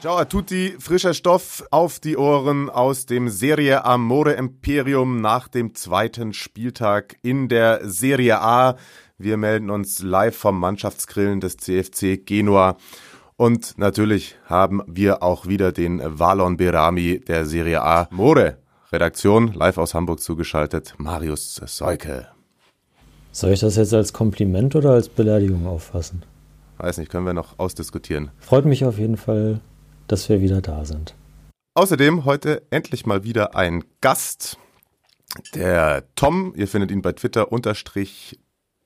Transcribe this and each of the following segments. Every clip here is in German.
Ciao a tutti, frischer Stoff auf die Ohren aus dem Serie Amore Imperium nach dem zweiten Spieltag in der Serie A. Wir melden uns live vom Mannschaftsgrillen des CFC Genua. Und natürlich haben wir auch wieder den Valon Berami der Serie A More Redaktion live aus Hamburg zugeschaltet, Marius Seuke. Soll ich das jetzt als Kompliment oder als Beleidigung auffassen? Weiß nicht, können wir noch ausdiskutieren. Freut mich auf jeden Fall, dass wir wieder da sind. Außerdem heute endlich mal wieder ein Gast. Der Tom, ihr findet ihn bei Twitter unterstrich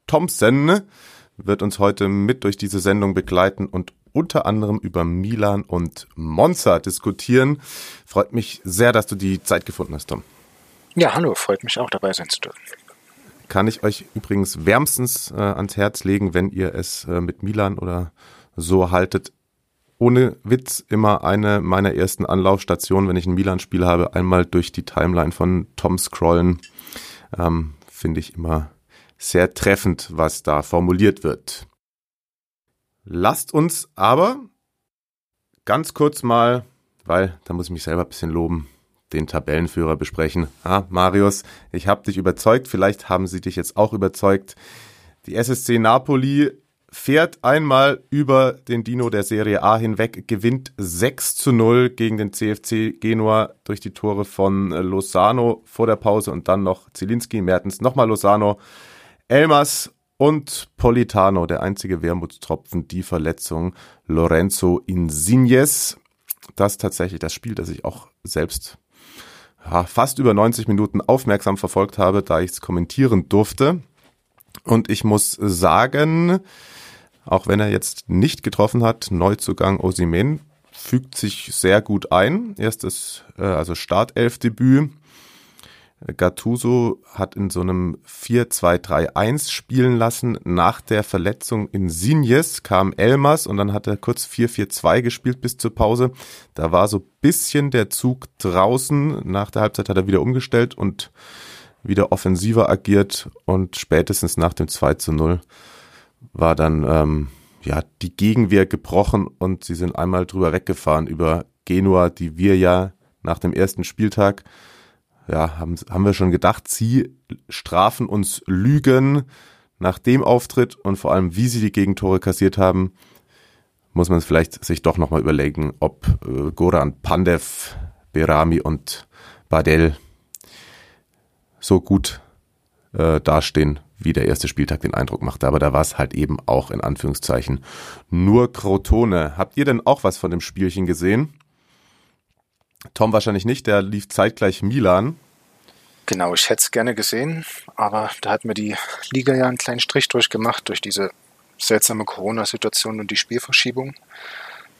Thompson, wird uns heute mit durch diese Sendung begleiten und unter anderem über Milan und Monza diskutieren. Freut mich sehr, dass du die Zeit gefunden hast, Tom. Ja, hallo, freut mich auch dabei sein zu dürfen. Kann ich euch übrigens wärmstens äh, ans Herz legen, wenn ihr es äh, mit Milan oder so haltet, ohne Witz immer eine meiner ersten Anlaufstationen, wenn ich ein Milan-Spiel habe, einmal durch die Timeline von Tom scrollen. Ähm, Finde ich immer sehr treffend, was da formuliert wird. Lasst uns aber ganz kurz mal, weil da muss ich mich selber ein bisschen loben, den Tabellenführer besprechen. Ah, Marius, ich habe dich überzeugt, vielleicht haben sie dich jetzt auch überzeugt. Die SSC Napoli fährt einmal über den Dino der Serie A hinweg, gewinnt 6 zu 0 gegen den CFC Genua durch die Tore von Lozano vor der Pause und dann noch Zielinski, Mertens, nochmal Lozano, Elmas und Politano, der einzige Wermutstropfen, die Verletzung Lorenzo Insignes. Das ist tatsächlich das Spiel, das ich auch selbst ja, fast über 90 Minuten aufmerksam verfolgt habe, da ich es kommentieren durfte. Und ich muss sagen, auch wenn er jetzt nicht getroffen hat, Neuzugang Osimen fügt sich sehr gut ein. Erstes, äh, also Startelfdebüt. Gattuso hat in so einem 4-2-3-1 spielen lassen. Nach der Verletzung in Sinjes kam Elmas und dann hat er kurz 4-4-2 gespielt bis zur Pause. Da war so bisschen der Zug draußen. Nach der Halbzeit hat er wieder umgestellt und wieder offensiver agiert und spätestens nach dem 2 0 war dann ähm, ja die Gegenwehr gebrochen und sie sind einmal drüber weggefahren über Genua, die wir ja nach dem ersten Spieltag ja, haben, haben wir schon gedacht, sie strafen uns Lügen. Nach dem Auftritt und vor allem, wie sie die Gegentore kassiert haben, muss man vielleicht sich doch nochmal überlegen, ob äh, Goran Pandev, Berami und Badel so gut äh, dastehen, wie der erste Spieltag den Eindruck machte. Aber da war es halt eben auch in Anführungszeichen nur Crotone. Habt ihr denn auch was von dem Spielchen gesehen? Tom wahrscheinlich nicht, der lief zeitgleich Milan. Genau, ich hätte es gerne gesehen, aber da hat mir die Liga ja einen kleinen Strich durchgemacht durch diese seltsame Corona-Situation und die Spielverschiebung.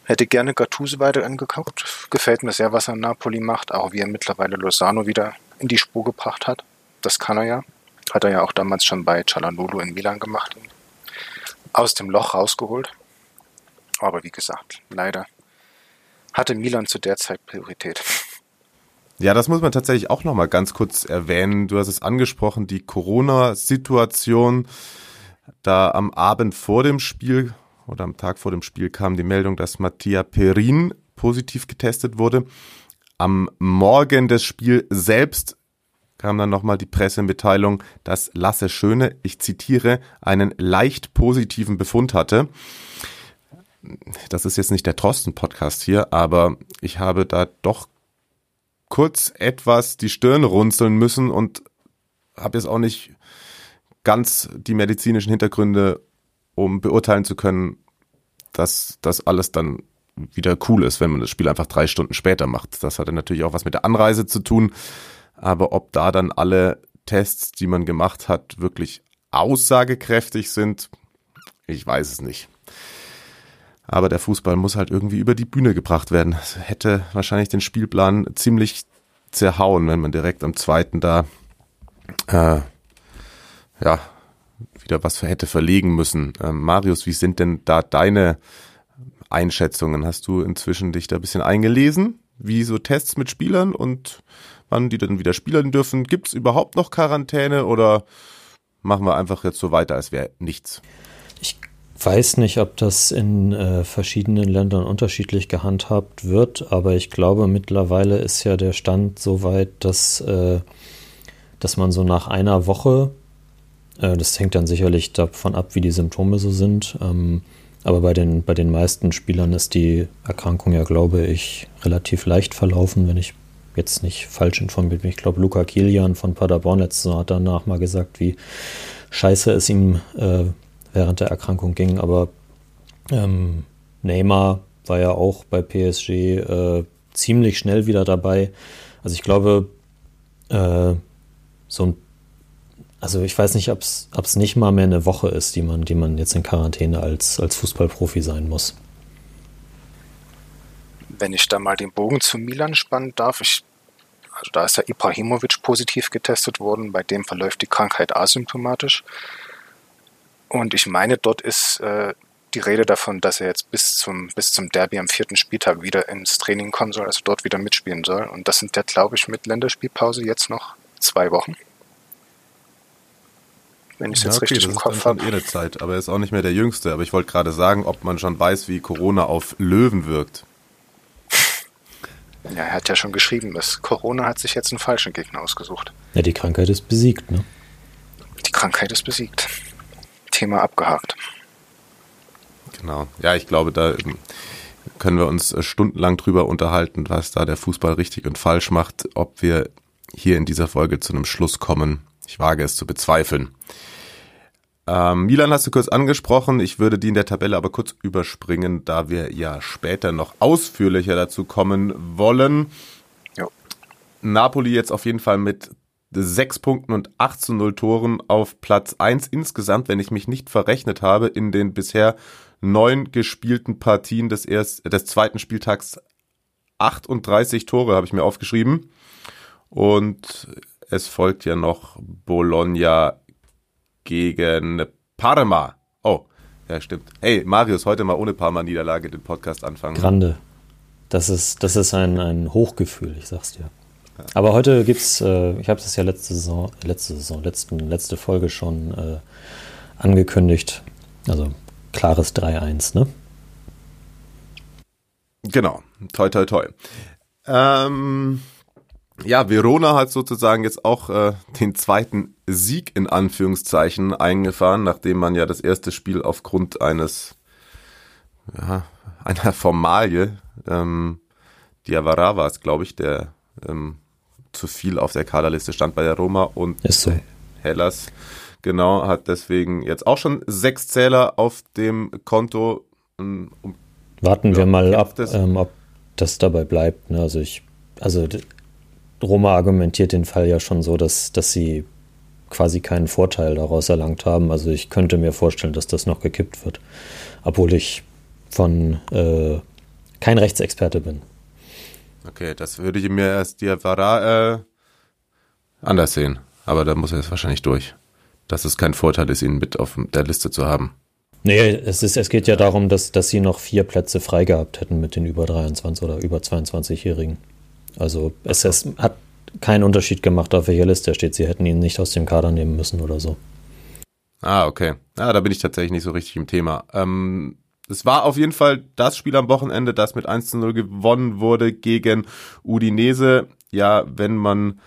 Hätte gerne Gattuso weiter angeguckt. Gefällt mir sehr, was er in Napoli macht, auch wie er mittlerweile Lozano wieder in die Spur gebracht hat. Das kann er ja. Hat er ja auch damals schon bei Cialanolo in Milan gemacht. Aus dem Loch rausgeholt. Aber wie gesagt, leider hatte Milan zu der Zeit Priorität. Ja, das muss man tatsächlich auch noch mal ganz kurz erwähnen. Du hast es angesprochen, die Corona-Situation. Da am Abend vor dem Spiel oder am Tag vor dem Spiel kam die Meldung, dass Mattia Perin positiv getestet wurde. Am Morgen des Spiels selbst kam dann nochmal die Pressemitteilung, dass Lasse Schöne, ich zitiere, einen leicht positiven Befund hatte das ist jetzt nicht der Trosten-Podcast hier, aber ich habe da doch kurz etwas die Stirn runzeln müssen und habe jetzt auch nicht ganz die medizinischen Hintergründe, um beurteilen zu können, dass das alles dann wieder cool ist, wenn man das Spiel einfach drei Stunden später macht. Das hatte natürlich auch was mit der Anreise zu tun. Aber ob da dann alle Tests, die man gemacht hat, wirklich aussagekräftig sind, ich weiß es nicht. Aber der Fußball muss halt irgendwie über die Bühne gebracht werden. Das hätte wahrscheinlich den Spielplan ziemlich zerhauen, wenn man direkt am zweiten da äh, ja wieder was hätte verlegen müssen. Ähm, Marius, wie sind denn da deine Einschätzungen? Hast du inzwischen dich da ein bisschen eingelesen? Wie so Tests mit Spielern und wann die dann wieder spielen dürfen? Gibt es überhaupt noch Quarantäne oder machen wir einfach jetzt so weiter, als wäre nichts? Ich weiß nicht, ob das in äh, verschiedenen Ländern unterschiedlich gehandhabt wird, aber ich glaube, mittlerweile ist ja der Stand so weit, dass, äh, dass man so nach einer Woche, äh, das hängt dann sicherlich davon ab, wie die Symptome so sind, ähm, aber bei den, bei den meisten Spielern ist die Erkrankung ja, glaube ich, relativ leicht verlaufen, wenn ich jetzt nicht falsch informiert bin. Ich glaube, Luca Kilian von Paderborn letztes Jahr hat danach mal gesagt, wie scheiße es ihm äh, während der Erkrankung ging. Aber ähm, Neymar war ja auch bei PSG äh, ziemlich schnell wieder dabei. Also ich glaube, äh, so ein also ich weiß nicht, ob es nicht mal mehr eine Woche ist, die man, die man jetzt in Quarantäne als, als Fußballprofi sein muss. Wenn ich da mal den Bogen zu Milan spannen darf, ich, also da ist ja Ibrahimovic positiv getestet worden, bei dem verläuft die Krankheit asymptomatisch. Und ich meine, dort ist äh, die Rede davon, dass er jetzt bis zum, bis zum Derby am vierten Spieltag wieder ins Training kommen soll, also dort wieder mitspielen soll. Und das sind ja, glaube ich, mit Länderspielpause jetzt noch zwei Wochen wenn ich es ja, jetzt okay, richtig im Kopf habe. Eh eine Zeit, aber er ist auch nicht mehr der Jüngste. Aber ich wollte gerade sagen, ob man schon weiß, wie Corona auf Löwen wirkt. Ja, er hat ja schon geschrieben, dass Corona hat sich jetzt einen falschen Gegner ausgesucht. Ja, die Krankheit ist besiegt, ne? Die Krankheit ist besiegt. Thema abgehakt. Genau. Ja, ich glaube, da können wir uns stundenlang drüber unterhalten, was da der Fußball richtig und falsch macht, ob wir hier in dieser Folge zu einem Schluss kommen, ich wage es zu bezweifeln. Ähm, Milan hast du kurz angesprochen. Ich würde die in der Tabelle aber kurz überspringen, da wir ja später noch ausführlicher dazu kommen wollen. Jo. Napoli jetzt auf jeden Fall mit sechs Punkten und 8 zu 0 Toren auf Platz 1 insgesamt, wenn ich mich nicht verrechnet habe, in den bisher neun gespielten Partien des, erst, des zweiten Spieltags 38 Tore, habe ich mir aufgeschrieben. Und es folgt ja noch Bologna gegen Parma. Oh, ja, stimmt. Hey, Marius, heute mal ohne Parma-Niederlage den Podcast anfangen. Grande. Das ist, das ist ein, ein Hochgefühl, ich sag's dir. Aber heute gibt's, äh, ich habe es ja letzte Saison, letzte Saison, letzten, letzte Folge schon äh, angekündigt. Also klares 3-1, ne? Genau. Toi, toi, toi. Ähm, ja, Verona hat sozusagen jetzt auch äh, den zweiten Sieg in Anführungszeichen eingefahren, nachdem man ja das erste Spiel aufgrund eines ja, einer Formalie, ähm, Diawara war es, glaube ich, der ähm, zu viel auf der Kaderliste stand bei der Roma und so. Hellas, genau, hat deswegen jetzt auch schon sechs Zähler auf dem Konto. Ähm, um, Warten ja, wir mal ab, ähm, ob das dabei bleibt. Ne? Also ich, also Roma argumentiert den Fall ja schon so, dass, dass sie quasi keinen Vorteil daraus erlangt haben. Also ich könnte mir vorstellen, dass das noch gekippt wird. Obwohl ich von äh, kein Rechtsexperte bin. Okay, das würde ich mir erst Diawara äh, anders sehen. Aber da muss er jetzt wahrscheinlich durch. Dass es kein Vorteil ist, ihn mit auf der Liste zu haben. Nee, es, ist, es geht ja darum, dass, dass sie noch vier Plätze frei gehabt hätten mit den über 23 oder über 22-Jährigen. Also es, es hat keinen Unterschied gemacht, auf welcher Liste er steht. Sie hätten ihn nicht aus dem Kader nehmen müssen oder so. Ah, okay. Ja, da bin ich tatsächlich nicht so richtig im Thema. Ähm, es war auf jeden Fall das Spiel am Wochenende, das mit 1 zu 0 gewonnen wurde gegen Udinese. Ja, wenn man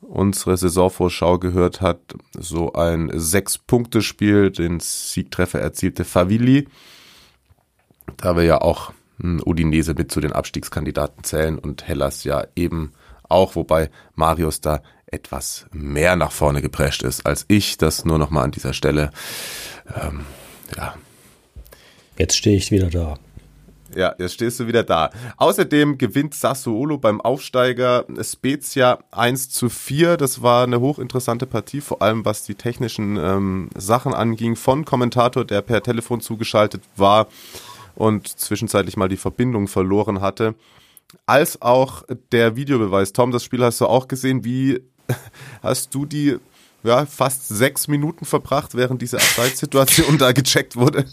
unsere Saisonvorschau gehört hat, so ein Sechs-Punkte-Spiel, den Siegtreffer erzielte Favilli. Da wir ja auch Udinese mit zu den Abstiegskandidaten zählen und Hellas ja eben auch, wobei Marius da etwas mehr nach vorne geprescht ist als ich. Das nur nochmal an dieser Stelle. Ähm, ja. Jetzt stehe ich wieder da. Ja, jetzt stehst du wieder da. Außerdem gewinnt Sassuolo beim Aufsteiger Spezia 1 zu 4. Das war eine hochinteressante Partie, vor allem was die technischen ähm, Sachen anging. Von Kommentator, der per Telefon zugeschaltet war, und zwischenzeitlich mal die Verbindung verloren hatte, als auch der Videobeweis. Tom, das Spiel hast du auch gesehen. Wie hast du die ja, fast sechs Minuten verbracht, während diese Abseitssituation da gecheckt wurde?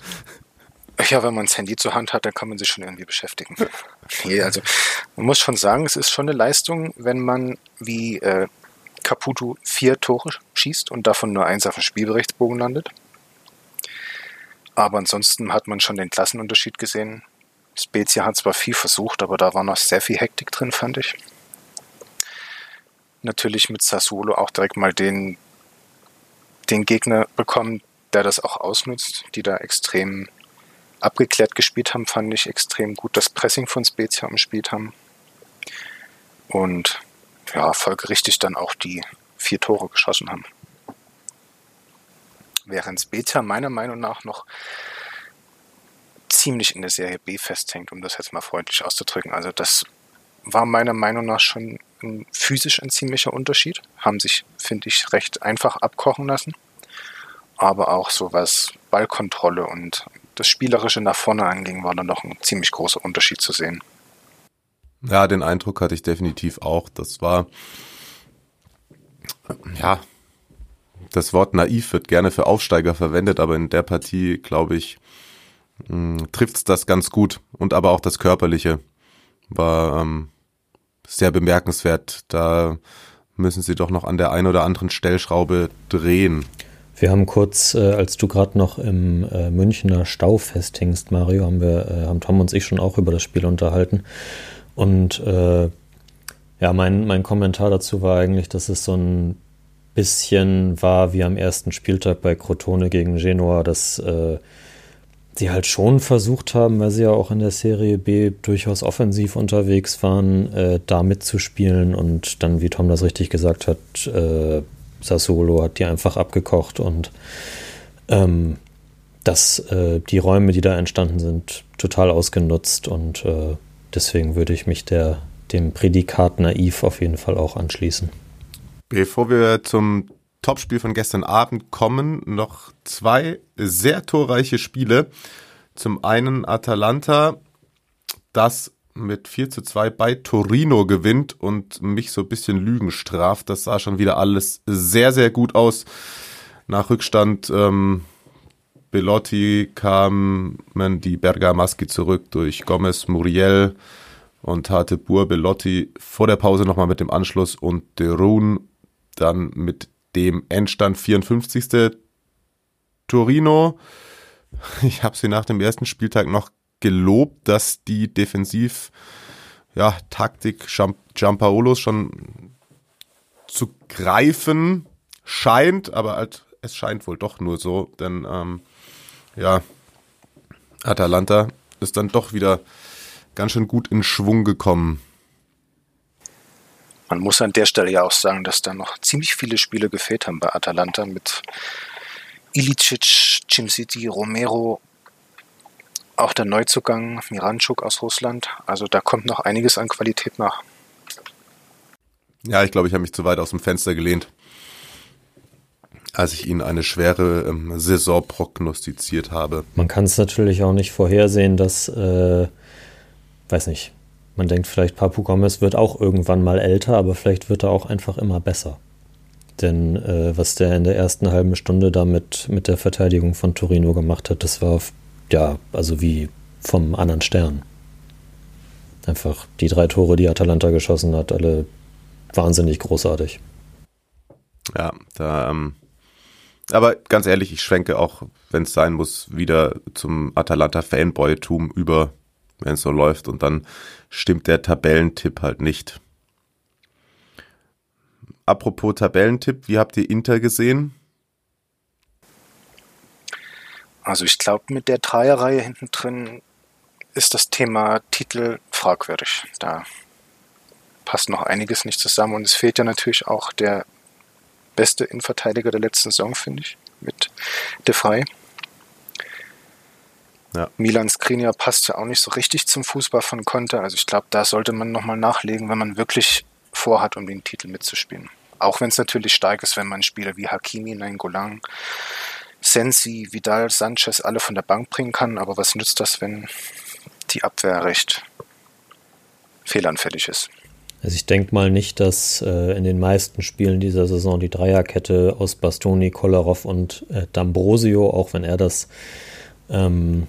Ja, wenn man das Handy zur Hand hat, dann kann man sich schon irgendwie beschäftigen. nee, also man muss schon sagen, es ist schon eine Leistung, wenn man wie äh, Caputo vier Tore schießt und davon nur eins auf dem Spielberichtsbogen landet. Aber ansonsten hat man schon den Klassenunterschied gesehen. Spezia hat zwar viel versucht, aber da war noch sehr viel Hektik drin, fand ich. Natürlich mit Sassuolo auch direkt mal den, den Gegner bekommen, der das auch ausnutzt, die da extrem abgeklärt gespielt haben, fand ich extrem gut das Pressing von Spezia umspielt haben. Und ja, folgerichtig dann auch die vier Tore geschossen haben. Während Spezia meiner Meinung nach noch ziemlich in der Serie B festhängt, um das jetzt mal freundlich auszudrücken. Also das war meiner Meinung nach schon ein, physisch ein ziemlicher Unterschied. Haben sich, finde ich, recht einfach abkochen lassen. Aber auch so was Ballkontrolle und das Spielerische nach vorne anging, war da noch ein ziemlich großer Unterschied zu sehen. Ja, den Eindruck hatte ich definitiv auch. Das war, ja, das Wort naiv wird gerne für Aufsteiger verwendet, aber in der Partie, glaube ich, hm, trifft es das ganz gut. Und aber auch das Körperliche war ähm, sehr bemerkenswert. Da müssen sie doch noch an der einen oder anderen Stellschraube drehen. Wir haben kurz, äh, als du gerade noch im äh, Münchner Stau festhingst, Mario, haben wir, äh, haben Tom und ich schon auch über das Spiel unterhalten. Und äh, ja, mein, mein Kommentar dazu war eigentlich, dass es so ein bisschen war wie am ersten Spieltag bei Crotone gegen Genua, dass äh, sie halt schon versucht haben, weil sie ja auch in der Serie B durchaus offensiv unterwegs waren, äh, da mitzuspielen und dann, wie Tom das richtig gesagt hat, äh, Sassuolo hat die einfach abgekocht und ähm, dass äh, die Räume, die da entstanden sind, total ausgenutzt und äh, deswegen würde ich mich der, dem Prädikat naiv auf jeden Fall auch anschließen. Bevor wir zum Topspiel von gestern Abend kommen, noch zwei sehr torreiche Spiele. Zum einen Atalanta, das mit 4 zu 2 bei Torino gewinnt und mich so ein bisschen Lügen straft. Das sah schon wieder alles sehr, sehr gut aus. Nach Rückstand ähm, Belotti kamen die Bergamaschi zurück durch Gomez, Muriel und hatte Bur Belotti vor der Pause nochmal mit dem Anschluss und Derun dann mit dem Endstand 54. Torino. Ich habe sie nach dem ersten Spieltag noch gelobt, dass die defensiv ja, Taktik Giampaolos schon zu greifen scheint, aber halt, es scheint wohl doch nur so, denn ähm, ja, Atalanta ist dann doch wieder ganz schön gut in Schwung gekommen. Man muss an der Stelle ja auch sagen, dass da noch ziemlich viele Spiele gefehlt haben bei Atalanta mit Ilicic, Cimciti, Romero, auch der Neuzugang Miranchuk aus Russland. Also da kommt noch einiges an Qualität nach. Ja, ich glaube, ich habe mich zu weit aus dem Fenster gelehnt, als ich Ihnen eine schwere ähm, Saison prognostiziert habe. Man kann es natürlich auch nicht vorhersehen, dass, äh, weiß nicht, man denkt vielleicht, Papu Gomez wird auch irgendwann mal älter, aber vielleicht wird er auch einfach immer besser. Denn äh, was der in der ersten halben Stunde da mit, mit der Verteidigung von Torino gemacht hat, das war ja, also wie vom anderen Stern. Einfach die drei Tore, die Atalanta geschossen hat, alle wahnsinnig großartig. Ja, da, ähm, aber ganz ehrlich, ich schwenke auch, wenn es sein muss, wieder zum Atalanta-Fanboy-Tum über, wenn es so läuft und dann stimmt der Tabellentipp halt nicht. Apropos Tabellentipp, wie habt ihr Inter gesehen? Also ich glaube, mit der Dreierreihe hinten drin ist das Thema Titel fragwürdig. Da passt noch einiges nicht zusammen und es fehlt ja natürlich auch der beste Innenverteidiger der letzten Saison, finde ich, mit De Frey. Ja. Milan Skriniar passt ja auch nicht so richtig zum Fußball von Conte. Also ich glaube, da sollte man nochmal nachlegen, wenn man wirklich vorhat, um den Titel mitzuspielen. Auch wenn es natürlich stark ist, wenn man Spieler wie Hakimi, Golang Sensi, Vidal, Sanchez alle von der Bank bringen kann. Aber was nützt das, wenn die Abwehr recht fehlanfällig ist? Also ich denke mal nicht, dass äh, in den meisten Spielen dieser Saison die Dreierkette aus Bastoni, Kolarov und äh, D'Ambrosio, auch wenn er das, ähm,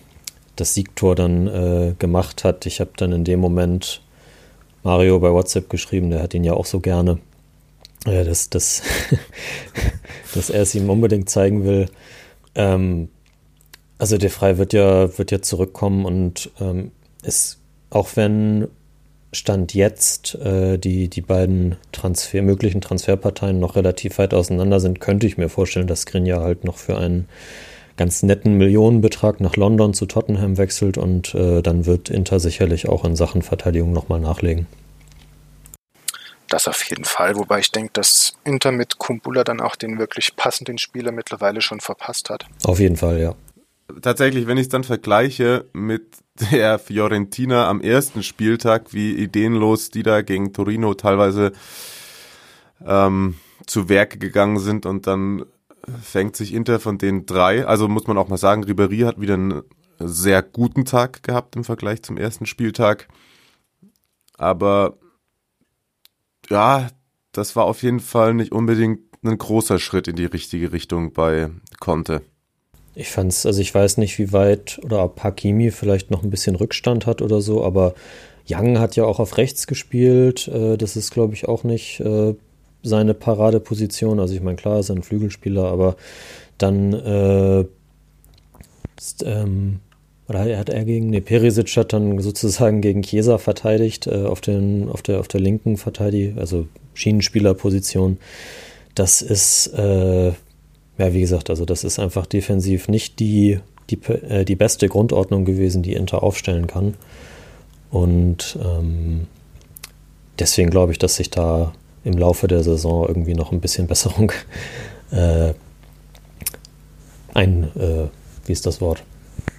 das Siegtor dann äh, gemacht hat. Ich habe dann in dem Moment Mario bei WhatsApp geschrieben, der hat ihn ja auch so gerne, äh, dass, dass, dass er es ihm unbedingt zeigen will. Ähm, also der Frei wird ja, wird ja zurückkommen und ähm, ist, auch wenn Stand jetzt äh, die, die beiden Transfer, möglichen Transferparteien noch relativ weit auseinander sind, könnte ich mir vorstellen, dass Skriniar halt noch für einen ganz netten Millionenbetrag nach London zu Tottenham wechselt und äh, dann wird Inter sicherlich auch in Sachen Verteidigung nochmal nachlegen. Das auf jeden Fall, wobei ich denke, dass Inter mit Kumbula dann auch den wirklich passenden Spieler mittlerweile schon verpasst hat. Auf jeden Fall, ja. Tatsächlich, wenn ich es dann vergleiche mit der Fiorentina am ersten Spieltag, wie ideenlos die da gegen Torino teilweise ähm, zu Werke gegangen sind und dann fängt sich Inter von den drei, also muss man auch mal sagen, Ribery hat wieder einen sehr guten Tag gehabt im Vergleich zum ersten Spieltag. Aber ja, das war auf jeden Fall nicht unbedingt ein großer Schritt in die richtige Richtung bei Conte. Ich fand's, also ich weiß nicht, wie weit oder ob Hakimi vielleicht noch ein bisschen Rückstand hat oder so, aber Young hat ja auch auf rechts gespielt. Äh, das ist, glaube ich, auch nicht äh, seine Paradeposition. Also ich meine, klar, ist er ein Flügelspieler, aber dann äh, ist, ähm, oder er hat er gegen, nee, Perisic hat dann sozusagen gegen Chiesa verteidigt, äh, auf, den, auf, der, auf der linken Verteidigung, also Schienenspielerposition. Das ist, äh, ja, wie gesagt, also das ist einfach defensiv nicht die, die, äh, die beste Grundordnung gewesen, die Inter aufstellen kann. Und ähm, deswegen glaube ich, dass sich da im Laufe der Saison irgendwie noch ein bisschen Besserung äh, ein, äh, wie ist das Wort?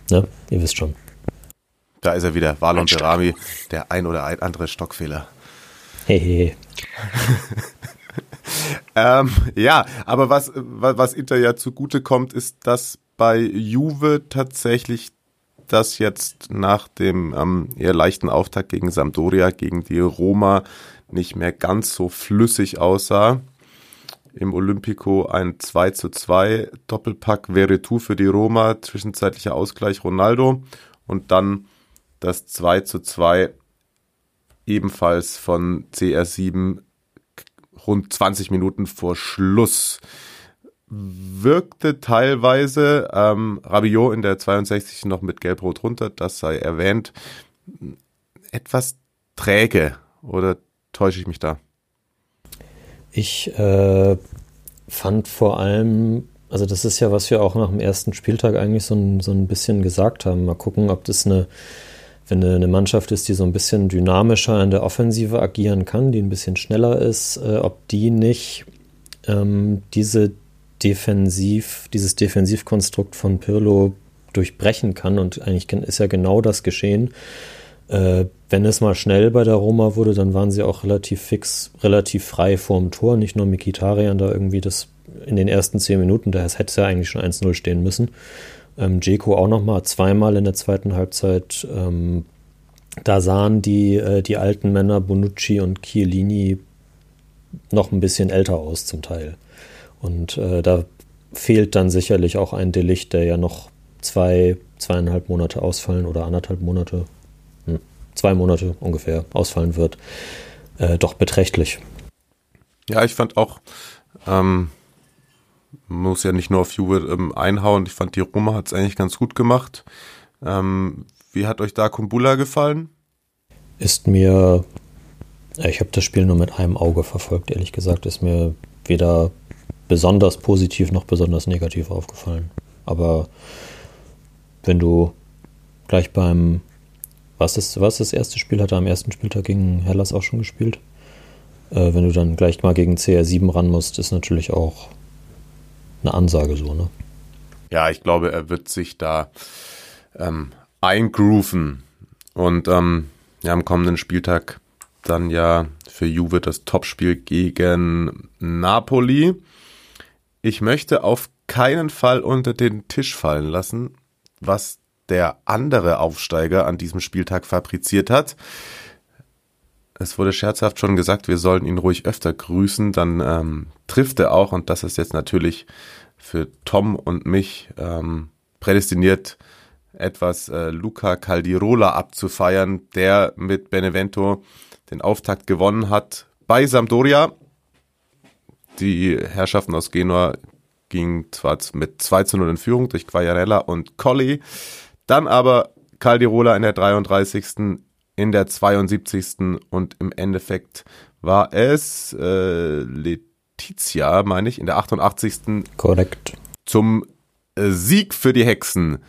Ne? Ihr wisst schon. Da ist er wieder, Valon Berami, der ein oder ein andere Stockfehler. Hehe. Ähm, ja, aber was, was Inter ja zugute kommt, ist, dass bei Juve tatsächlich das jetzt nach dem ähm, eher leichten Auftakt gegen Sampdoria, gegen die Roma nicht mehr ganz so flüssig aussah. Im Olympico ein 2 zu 2 Doppelpack Veretout für die Roma, zwischenzeitlicher Ausgleich Ronaldo und dann das 2 zu 2 ebenfalls von CR7 rund 20 Minuten vor Schluss. Wirkte teilweise ähm, Rabiot in der 62. noch mit Gelb-Rot runter, das sei erwähnt, etwas träge oder täusche ich mich da? Ich äh, fand vor allem, also das ist ja, was wir auch nach dem ersten Spieltag eigentlich so ein, so ein bisschen gesagt haben. Mal gucken, ob das eine wenn eine Mannschaft ist, die so ein bisschen dynamischer in der Offensive agieren kann, die ein bisschen schneller ist, äh, ob die nicht ähm, diese Defensiv, dieses Defensivkonstrukt von Pirlo durchbrechen kann. Und eigentlich ist ja genau das geschehen. Äh, wenn es mal schnell bei der Roma wurde, dann waren sie auch relativ fix, relativ frei vorm Tor. Nicht nur Mikitarian da irgendwie das in den ersten zehn Minuten, da hätte es ja eigentlich schon 1-0 stehen müssen. Ähm, Jeko auch noch mal zweimal in der zweiten Halbzeit. Ähm, da sahen die, äh, die alten Männer Bonucci und Chiellini noch ein bisschen älter aus zum Teil. Und äh, da fehlt dann sicherlich auch ein Delicht, der ja noch zwei, zweieinhalb Monate ausfallen oder anderthalb Monate, zwei Monate ungefähr ausfallen wird, äh, doch beträchtlich. Ja, ich fand auch, ähm, muss ja nicht nur auf Juve ähm, einhauen. Ich fand, die Roma hat es eigentlich ganz gut gemacht. Ähm, wie hat euch da Kumbula gefallen? Ist mir, ich habe das Spiel nur mit einem Auge verfolgt, ehrlich gesagt, ist mir weder besonders positiv noch besonders negativ aufgefallen. Aber wenn du gleich beim, was ist, was das erste Spiel, hat er am ersten Spieltag gegen Hellas auch schon gespielt? Äh, wenn du dann gleich mal gegen CR7 ran musst, ist natürlich auch eine Ansage so, ne? Ja, ich glaube, er wird sich da ähm, eingrooven. Und ähm, ja, am kommenden Spieltag dann ja für Juve das Topspiel gegen Napoli. Ich möchte auf keinen Fall unter den Tisch fallen lassen, was der andere Aufsteiger an diesem Spieltag fabriziert hat. Es wurde scherzhaft schon gesagt, wir sollen ihn ruhig öfter grüßen, dann ähm, trifft er auch und das ist jetzt natürlich für Tom und mich ähm, prädestiniert, etwas äh, Luca Caldirola abzufeiern, der mit Benevento den Auftakt gewonnen hat bei Sampdoria. Die Herrschaften aus Genua gingen zwar mit 2 zu 0 in Führung durch Quagliarella und Colli, dann aber Caldirola in der 33. in der 72. und im Endeffekt war es äh, Letizia, meine ich, in der 88. Korrekt. Zum äh, Sieg für die Hexen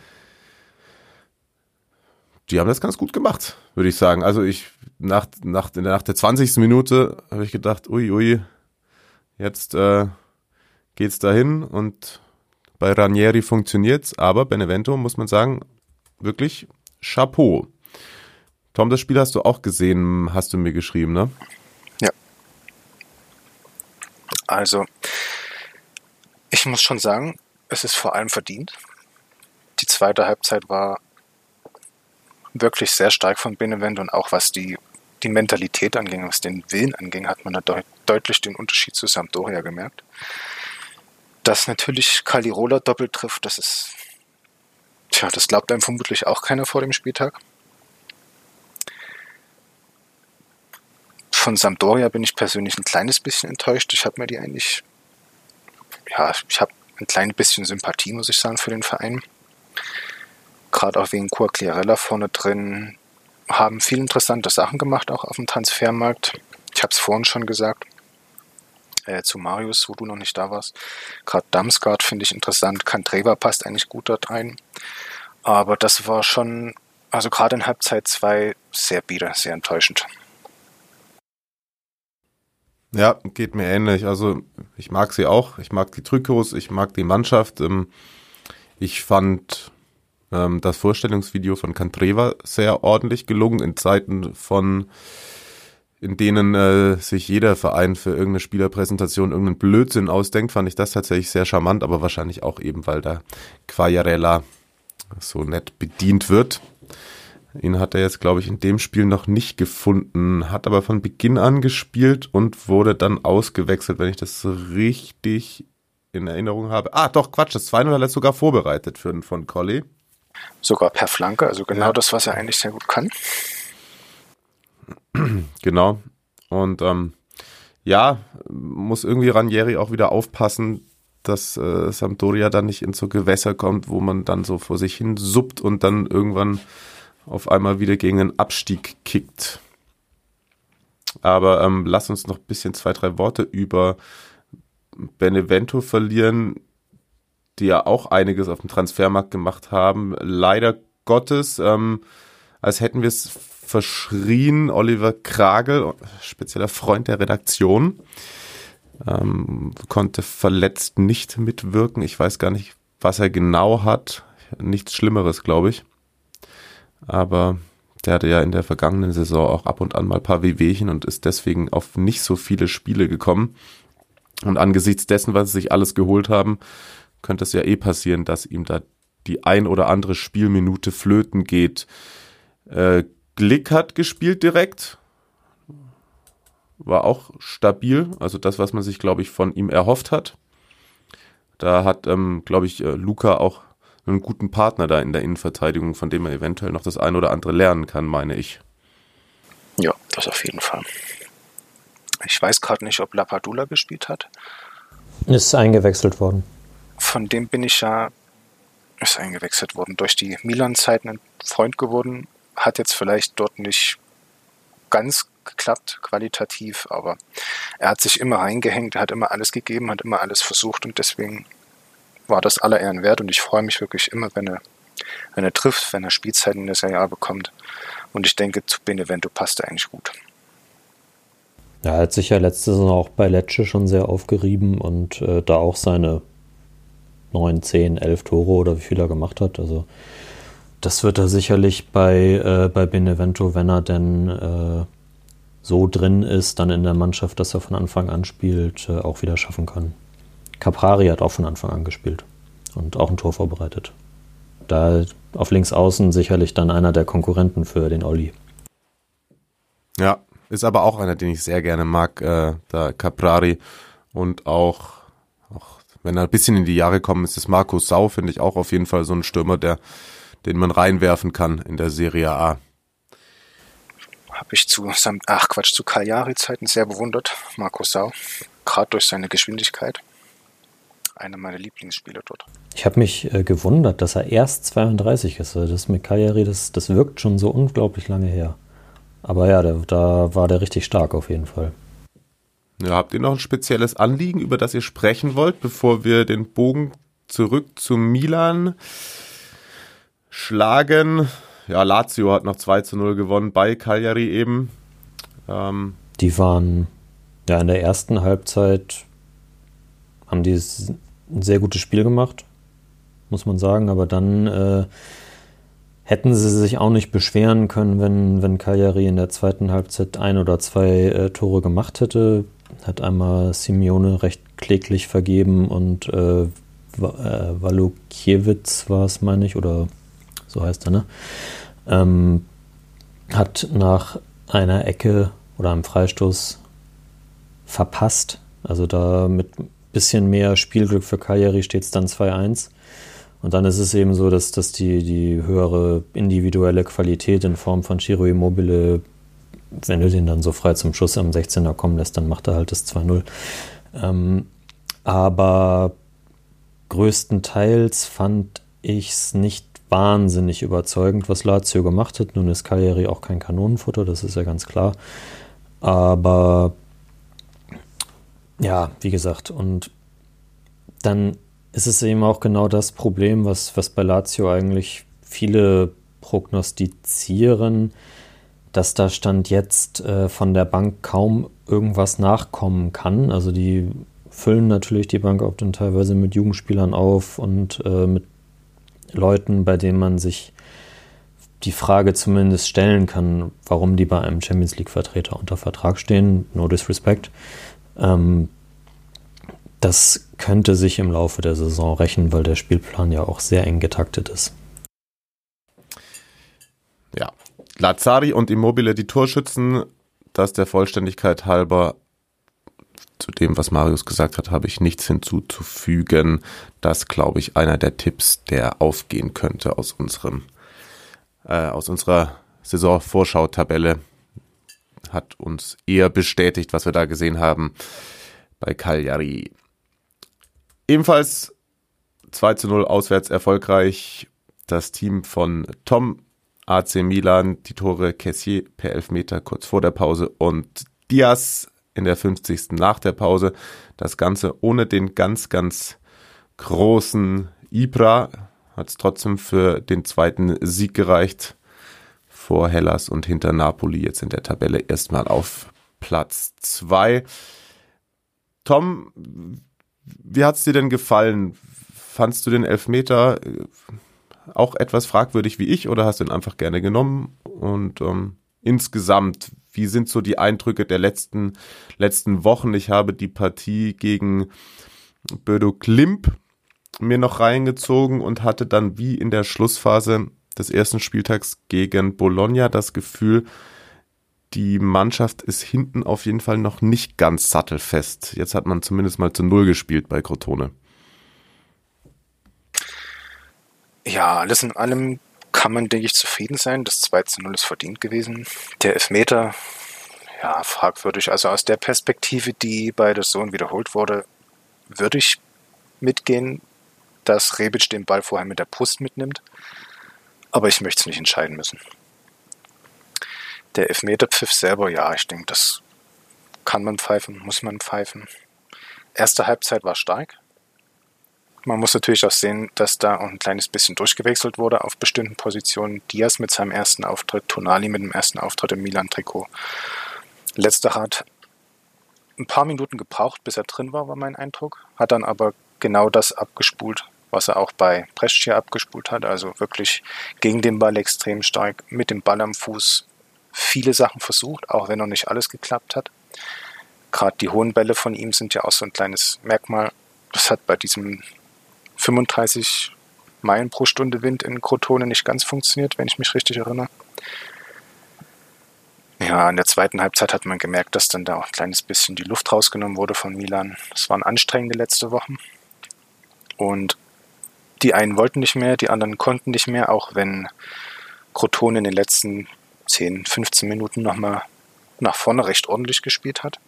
die haben das ganz gut gemacht, würde ich sagen. Also ich, nach, nach, nach der 20. Minute habe ich gedacht, ui, ui, jetzt äh, geht's dahin und bei Ranieri funktioniert's, aber Benevento muss man sagen, wirklich Chapeau. Tom, das Spiel hast du auch gesehen, hast du mir geschrieben, ne? Ja. Also, ich muss schon sagen, es ist vor allem verdient. Die zweite Halbzeit war wirklich sehr stark von Benevent und auch was die, die Mentalität anging, was den Willen anging, hat man da deut deutlich den Unterschied zu Sampdoria gemerkt. Dass natürlich Calirola doppelt trifft, das ist, tja, das glaubt einem vermutlich auch keiner vor dem Spieltag. Von Sampdoria bin ich persönlich ein kleines bisschen enttäuscht. Ich habe mir die eigentlich, ja, ich habe ein klein bisschen Sympathie, muss ich sagen, für den Verein gerade auch wegen Quagliarella vorne drin, haben viel interessante Sachen gemacht, auch auf dem Transfermarkt. Ich habe es vorhin schon gesagt, äh, zu Marius, wo du noch nicht da warst. Gerade Damsgaard finde ich interessant. Kantreva passt eigentlich gut dort rein. Aber das war schon, also gerade in Halbzeit 2 sehr bieder, sehr enttäuschend. Ja, geht mir ähnlich. Also ich mag sie auch. Ich mag die Trikots, ich mag die Mannschaft. Ähm, ich fand ähm, das Vorstellungsvideo von Cantreva sehr ordentlich gelungen in Zeiten von in denen äh, sich jeder Verein für irgendeine Spielerpräsentation irgendeinen Blödsinn ausdenkt, fand ich das tatsächlich sehr charmant, aber wahrscheinlich auch eben, weil da Quagliarella so nett bedient wird. Ihn hat er jetzt, glaube ich, in dem Spiel noch nicht gefunden, hat aber von Beginn an gespielt und wurde dann ausgewechselt, wenn ich das richtig in Erinnerung habe. Ah, doch, Quatsch, das 2-0 hat er sogar vorbereitet für, von Collie. Sogar per Flanke, also genau ja. das, was er eigentlich sehr gut kann. Genau. Und ähm, ja, muss irgendwie Ranieri auch wieder aufpassen, dass äh, Sampdoria dann nicht in so Gewässer kommt, wo man dann so vor sich hin suppt und dann irgendwann auf einmal wieder gegen einen Abstieg kickt. Aber ähm, lass uns noch ein bisschen zwei, drei Worte über Benevento verlieren die ja auch einiges auf dem Transfermarkt gemacht haben. Leider Gottes, ähm, als hätten wir es verschrien, Oliver Kragel, spezieller Freund der Redaktion, ähm, konnte verletzt nicht mitwirken. Ich weiß gar nicht, was er genau hat. Nichts Schlimmeres, glaube ich. Aber der hatte ja in der vergangenen Saison auch ab und an mal ein paar Wehwehchen und ist deswegen auf nicht so viele Spiele gekommen. Und angesichts dessen, was sie sich alles geholt haben, könnte es ja eh passieren, dass ihm da die ein oder andere Spielminute flöten geht. Äh, Glick hat gespielt direkt. War auch stabil. Also das, was man sich, glaube ich, von ihm erhofft hat. Da hat, ähm, glaube ich, äh, Luca auch einen guten Partner da in der Innenverteidigung, von dem er eventuell noch das ein oder andere lernen kann, meine ich. Ja, das auf jeden Fall. Ich weiß gerade nicht, ob Lapadula gespielt hat. Ist eingewechselt worden von dem bin ich ja, ist eingewechselt worden, durch die Milan-Zeiten ein Freund geworden. Hat jetzt vielleicht dort nicht ganz geklappt, qualitativ, aber er hat sich immer reingehängt, er hat immer alles gegeben, hat immer alles versucht und deswegen war das aller Ehren wert und ich freue mich wirklich immer, wenn er, wenn er trifft, wenn er Spielzeiten in der Serie A bekommt. Und ich denke, zu Benevento passt er eigentlich gut. Er hat sich ja letzte Saison auch bei Lecce schon sehr aufgerieben und äh, da auch seine 9, 10, 11 Tore oder wie viel er gemacht hat. Also das wird er sicherlich bei, äh, bei Benevento, wenn er denn äh, so drin ist, dann in der Mannschaft, dass er von Anfang an spielt, äh, auch wieder schaffen kann. Caprari hat auch von Anfang an gespielt. und auch ein Tor vorbereitet. Da auf links außen sicherlich dann einer der Konkurrenten für den Olli. Ja, ist aber auch einer, den ich sehr gerne mag, äh, der Caprari und auch, auch wenn er ein bisschen in die Jahre kommt, ist das Markus Sau, finde ich auch auf jeden Fall so ein Stürmer, der, den man reinwerfen kann in der Serie A. Habe ich zu ach Quatsch, zu Cagliari-Zeiten sehr bewundert, Markus Sau, gerade durch seine Geschwindigkeit. Einer meiner Lieblingsspieler dort. Ich habe mich äh, gewundert, dass er erst 32 ist. Das mit Cagliari, das, das wirkt schon so unglaublich lange her. Aber ja, der, da war der richtig stark auf jeden Fall. Ja, habt ihr noch ein spezielles Anliegen, über das ihr sprechen wollt, bevor wir den Bogen zurück zu Milan schlagen? Ja, Lazio hat noch 2 zu 0 gewonnen bei Cagliari eben. Ähm, die waren ja in der ersten Halbzeit haben die ein sehr gutes Spiel gemacht, muss man sagen, aber dann äh, hätten sie sich auch nicht beschweren können, wenn, wenn Cagliari in der zweiten Halbzeit ein oder zwei äh, Tore gemacht hätte. Hat einmal Simeone recht kläglich vergeben und äh, äh, Walukiewicz war es, meine ich, oder so heißt er, ne? Ähm, hat nach einer Ecke oder einem Freistoß verpasst. Also da mit bisschen mehr Spielglück für Cagliari steht es dann 2-1. Und dann ist es eben so, dass, dass die, die höhere individuelle Qualität in Form von Chiro Immobile, wenn du den dann so frei zum Schuss am 16er kommen lässt, dann macht er halt das 2-0. Ähm, aber größtenteils fand ich es nicht wahnsinnig überzeugend, was Lazio gemacht hat. Nun ist Cagliari auch kein Kanonenfutter, das ist ja ganz klar. Aber ja, wie gesagt, und dann ist es eben auch genau das Problem, was, was bei Lazio eigentlich viele prognostizieren, dass da Stand jetzt äh, von der Bank kaum irgendwas nachkommen kann. Also die füllen natürlich die Bank auch dann teilweise mit Jugendspielern auf und äh, mit Leuten, bei denen man sich die Frage zumindest stellen kann, warum die bei einem Champions League-Vertreter unter Vertrag stehen. No disrespect. Ähm, das könnte sich im Laufe der Saison rächen, weil der Spielplan ja auch sehr eng getaktet ist. Ja, Lazari und Immobile die Torschützen, das der Vollständigkeit halber. Zu dem, was Marius gesagt hat, habe ich nichts hinzuzufügen. Das, glaube ich, einer der Tipps, der aufgehen könnte aus unserem, äh, aus unserer Saisonvorschau-Tabelle. Hat uns eher bestätigt, was wir da gesehen haben bei Cagliari. Ebenfalls 2 zu 0 auswärts erfolgreich. Das Team von Tom AC Milan, die Tore Kessier per Elfmeter kurz vor der Pause und Diaz in der 50. nach der Pause. Das Ganze ohne den ganz, ganz großen Ibra hat es trotzdem für den zweiten Sieg gereicht vor Hellas und hinter Napoli jetzt in der Tabelle erstmal auf Platz 2. Tom, wie hat es dir denn gefallen? Fandst du den Elfmeter äh, auch etwas fragwürdig wie ich oder hast du ihn einfach gerne genommen? Und ähm, insgesamt, wie sind so die Eindrücke der letzten, letzten Wochen? Ich habe die Partie gegen Bödo Klimp mir noch reingezogen und hatte dann wie in der Schlussphase des ersten Spieltags gegen Bologna das Gefühl, die Mannschaft ist hinten auf jeden Fall noch nicht ganz sattelfest. Jetzt hat man zumindest mal zu Null gespielt bei Crotone. Ja, alles in allem kann man, denke ich, zufrieden sein. Das 2 zu 0 ist verdient gewesen. Der Elfmeter, ja, fragwürdig. Also aus der Perspektive, die bei der Sohn wiederholt wurde, würde ich mitgehen, dass Rebic den Ball vorher mit der Brust mitnimmt. Aber ich möchte es nicht entscheiden müssen. Der Elfmeterpfiff selber, ja, ich denke, das kann man pfeifen, muss man pfeifen. Erste Halbzeit war stark. Man muss natürlich auch sehen, dass da auch ein kleines bisschen durchgewechselt wurde auf bestimmten Positionen. Diaz mit seinem ersten Auftritt, Tonali mit dem ersten Auftritt im Milan-Trikot. Letzter hat ein paar Minuten gebraucht, bis er drin war, war mein Eindruck. Hat dann aber genau das abgespult, was er auch bei Brescia abgespult hat. Also wirklich gegen den Ball extrem stark, mit dem Ball am Fuß, viele Sachen versucht, auch wenn noch nicht alles geklappt hat. Gerade die hohen Bälle von ihm sind ja auch so ein kleines Merkmal. Das hat bei diesem 35 Meilen pro Stunde Wind in Crotone nicht ganz funktioniert, wenn ich mich richtig erinnere. Ja, in der zweiten Halbzeit hat man gemerkt, dass dann da auch ein kleines bisschen die Luft rausgenommen wurde von Milan. Es waren anstrengende letzte Wochen. Und die einen wollten nicht mehr, die anderen konnten nicht mehr, auch wenn Crotone in den letzten 10, 15 Minuten nochmal nach vorne recht ordentlich gespielt hat.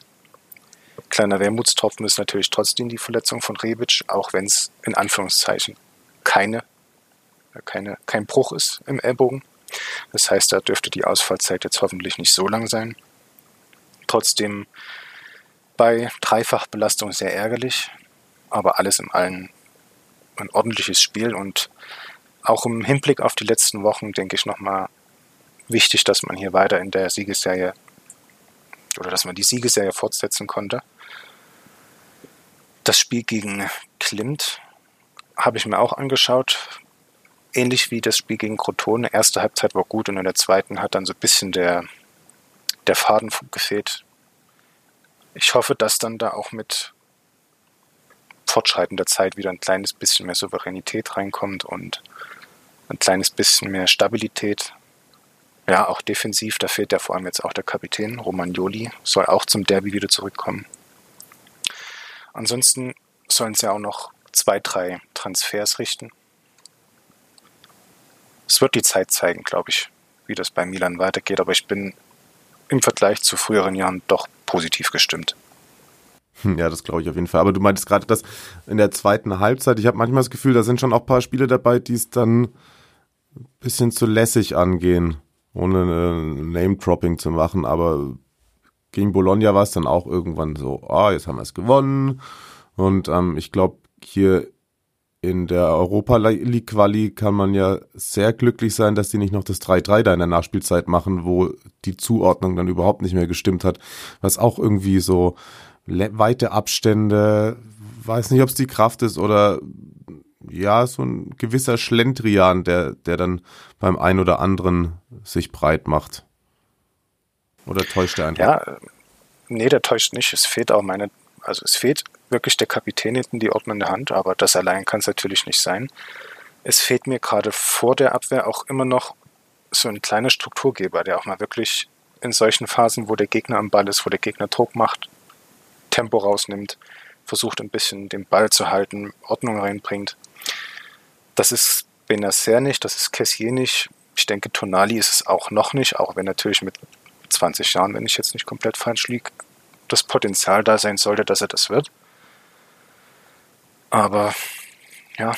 Kleiner Wermutstropfen ist natürlich trotzdem die Verletzung von Rebic, auch wenn es in Anführungszeichen keine, keine, kein Bruch ist im Ellbogen. Das heißt, da dürfte die Ausfallzeit jetzt hoffentlich nicht so lang sein. Trotzdem bei Dreifachbelastung sehr ärgerlich, aber alles in allem ein ordentliches Spiel und auch im Hinblick auf die letzten Wochen denke ich nochmal wichtig, dass man hier weiter in der Siegesserie oder dass man die Siegesserie fortsetzen konnte. Das Spiel gegen Klimt habe ich mir auch angeschaut. Ähnlich wie das Spiel gegen Crotone. Erste Halbzeit war gut und in der zweiten hat dann so ein bisschen der, der Faden gefehlt. Ich hoffe, dass dann da auch mit fortschreitender Zeit wieder ein kleines bisschen mehr Souveränität reinkommt und ein kleines bisschen mehr Stabilität. Ja, auch defensiv, da fehlt ja vor allem jetzt auch der Kapitän, Romagnoli, soll auch zum Derby wieder zurückkommen. Ansonsten sollen es ja auch noch zwei, drei Transfers richten. Es wird die Zeit zeigen, glaube ich, wie das bei Milan weitergeht, aber ich bin im Vergleich zu früheren Jahren doch positiv gestimmt. Hm, ja, das glaube ich auf jeden Fall. Aber du meintest gerade, dass in der zweiten Halbzeit, ich habe manchmal das Gefühl, da sind schon auch ein paar Spiele dabei, die es dann ein bisschen zu lässig angehen, ohne Name-Dropping zu machen. Aber gegen Bologna war es dann auch irgendwann so, ah, jetzt haben wir es gewonnen. Und ähm, ich glaube, hier in der Europa League Quali kann man ja sehr glücklich sein, dass die nicht noch das 3-3 da in der Nachspielzeit machen, wo die Zuordnung dann überhaupt nicht mehr gestimmt hat, was auch irgendwie so weite Abstände, weiß nicht, ob es die Kraft ist oder ja, so ein gewisser Schlendrian, der, der dann beim einen oder anderen sich breit macht. Oder täuscht er einfach? Ja, nee, der täuscht nicht. Es fehlt auch meine, also es fehlt wirklich der Kapitän hinten die ordnende Hand, aber das allein kann es natürlich nicht sein. Es fehlt mir gerade vor der Abwehr auch immer noch so ein kleiner Strukturgeber, der auch mal wirklich in solchen Phasen, wo der Gegner am Ball ist, wo der Gegner Druck macht, Tempo rausnimmt, versucht ein bisschen den Ball zu halten, Ordnung reinbringt. Das ist Benacer nicht, das ist Kessier nicht. Ich denke, Tonali ist es auch noch nicht, auch wenn natürlich mit 20 Jahren, wenn ich jetzt nicht komplett falsch liege, das Potenzial da sein sollte, dass er das wird. Aber ja,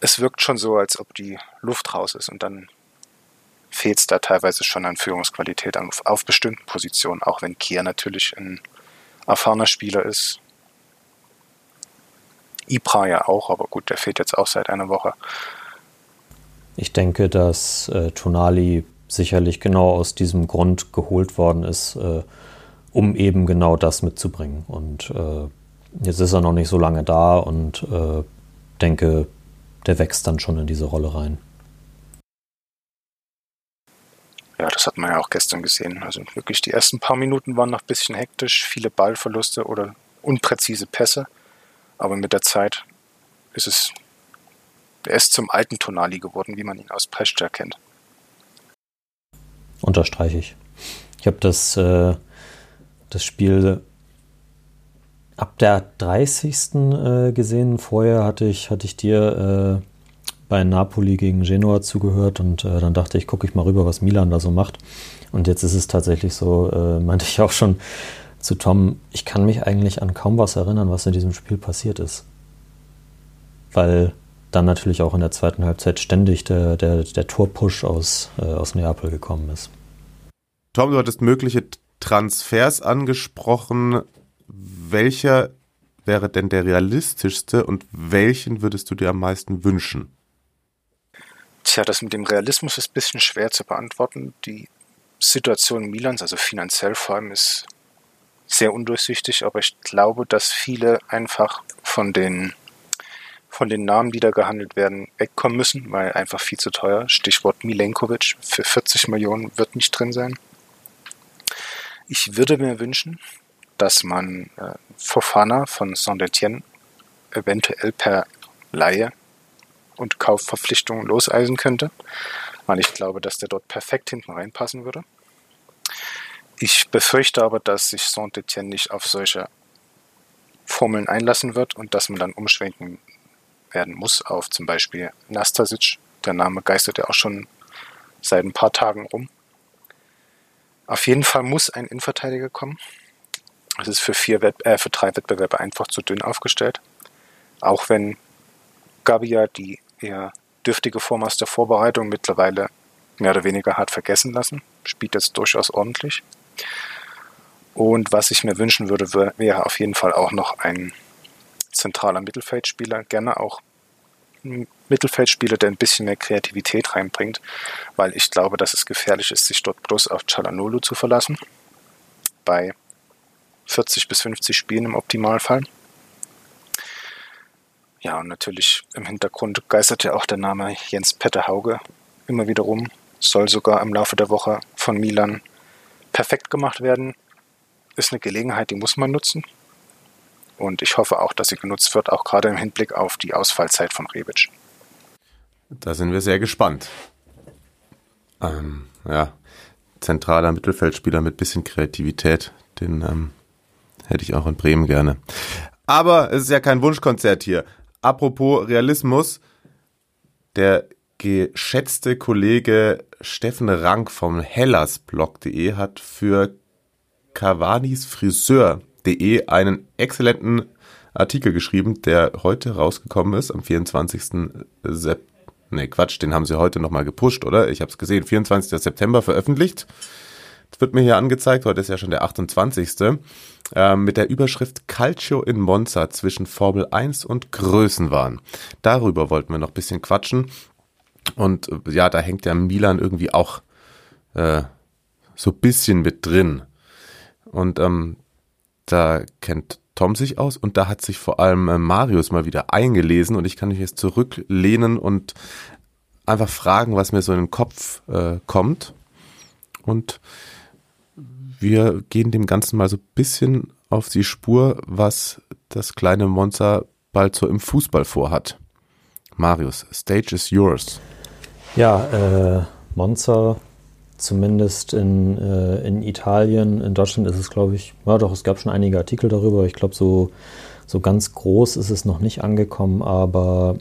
es wirkt schon so, als ob die Luft raus ist und dann fehlt es da teilweise schon an Führungsqualität auf, auf bestimmten Positionen, auch wenn Kia natürlich ein erfahrener Spieler ist. Ibra ja auch, aber gut, der fehlt jetzt auch seit einer Woche. Ich denke, dass äh, Tonali sicherlich genau aus diesem Grund geholt worden ist, äh, um eben genau das mitzubringen. Und äh, jetzt ist er noch nicht so lange da und äh, denke, der wächst dann schon in diese Rolle rein. Ja, das hat man ja auch gestern gesehen. Also wirklich die ersten paar Minuten waren noch ein bisschen hektisch, viele Ballverluste oder unpräzise Pässe. Aber mit der Zeit ist es, er ist zum alten Tonali geworden, wie man ihn aus Pescia kennt. Unterstreiche ich. Ich habe das, äh, das Spiel ab der 30. Äh, gesehen. Vorher hatte ich, hatte ich dir äh, bei Napoli gegen Genua zugehört und äh, dann dachte ich, gucke ich mal rüber, was Milan da so macht. Und jetzt ist es tatsächlich so, äh, meinte ich auch schon zu Tom, ich kann mich eigentlich an kaum was erinnern, was in diesem Spiel passiert ist. Weil dann natürlich auch in der zweiten Halbzeit ständig der, der, der Torpush aus, äh, aus Neapel gekommen ist. Tom, du hattest mögliche Transfers angesprochen. Welcher wäre denn der realistischste und welchen würdest du dir am meisten wünschen? Tja, das mit dem Realismus ist ein bisschen schwer zu beantworten. Die Situation Milans, also finanziell vor allem, ist sehr undurchsichtig, aber ich glaube, dass viele einfach von den, von den Namen, die da gehandelt werden, wegkommen müssen, weil einfach viel zu teuer. Stichwort Milenkovic für 40 Millionen wird nicht drin sein. Ich würde mir wünschen, dass man äh, Fofana von Saint-Etienne eventuell per Laie und Kaufverpflichtungen loseisen könnte, weil ich glaube, dass der dort perfekt hinten reinpassen würde. Ich befürchte aber, dass sich Saint-Etienne nicht auf solche Formeln einlassen wird und dass man dann umschwenken werden muss auf zum Beispiel Nastasic. Der Name geistert ja auch schon seit ein paar Tagen rum. Auf jeden Fall muss ein Innenverteidiger kommen. Es ist für, vier Wett äh, für drei Wettbewerbe einfach zu dünn aufgestellt. Auch wenn Gabia die eher dürftige Form aus der Vorbereitung mittlerweile mehr oder weniger hat vergessen lassen. Spielt jetzt durchaus ordentlich. Und was ich mir wünschen würde, wäre auf jeden Fall auch noch ein zentraler Mittelfeldspieler, gerne auch ein Mittelfeldspieler, der ein bisschen mehr Kreativität reinbringt, weil ich glaube, dass es gefährlich ist, sich dort bloß auf Chalanolu zu verlassen. Bei 40 bis 50 Spielen im Optimalfall. Ja, und natürlich im Hintergrund geistert ja auch der Name Jens Petter Hauge immer wieder rum. Soll sogar im Laufe der Woche von Milan perfekt gemacht werden. Ist eine Gelegenheit, die muss man nutzen. Und ich hoffe auch, dass sie genutzt wird, auch gerade im Hinblick auf die Ausfallzeit von Rebic. Da sind wir sehr gespannt. Ähm, ja, zentraler Mittelfeldspieler mit bisschen Kreativität, den ähm, hätte ich auch in Bremen gerne. Aber es ist ja kein Wunschkonzert hier. Apropos Realismus, der geschätzte Kollege Steffen Rank vom hellasblog.de hat für Cavanis Friseur.de einen exzellenten Artikel geschrieben, der heute rausgekommen ist, am 24. September. Ne, Quatsch, den haben sie heute nochmal gepusht, oder? Ich habe es gesehen, 24. September veröffentlicht. Das wird mir hier angezeigt, heute ist ja schon der 28. Äh, mit der Überschrift Calcio in Monza zwischen Formel 1 und Größenwahn. Darüber wollten wir noch ein bisschen quatschen. Und äh, ja, da hängt der Milan irgendwie auch äh, so ein bisschen mit drin. Und ähm, da kennt Tom sich aus und da hat sich vor allem äh, Marius mal wieder eingelesen und ich kann mich jetzt zurücklehnen und einfach fragen, was mir so in den Kopf äh, kommt. Und wir gehen dem Ganzen mal so ein bisschen auf die Spur, was das kleine Monster bald so im Fußball vorhat. Marius, Stage is yours. Ja, äh, Monza zumindest in, äh, in Italien, in Deutschland ist es, glaube ich, ja doch, es gab schon einige Artikel darüber. Ich glaube, so, so ganz groß ist es noch nicht angekommen, aber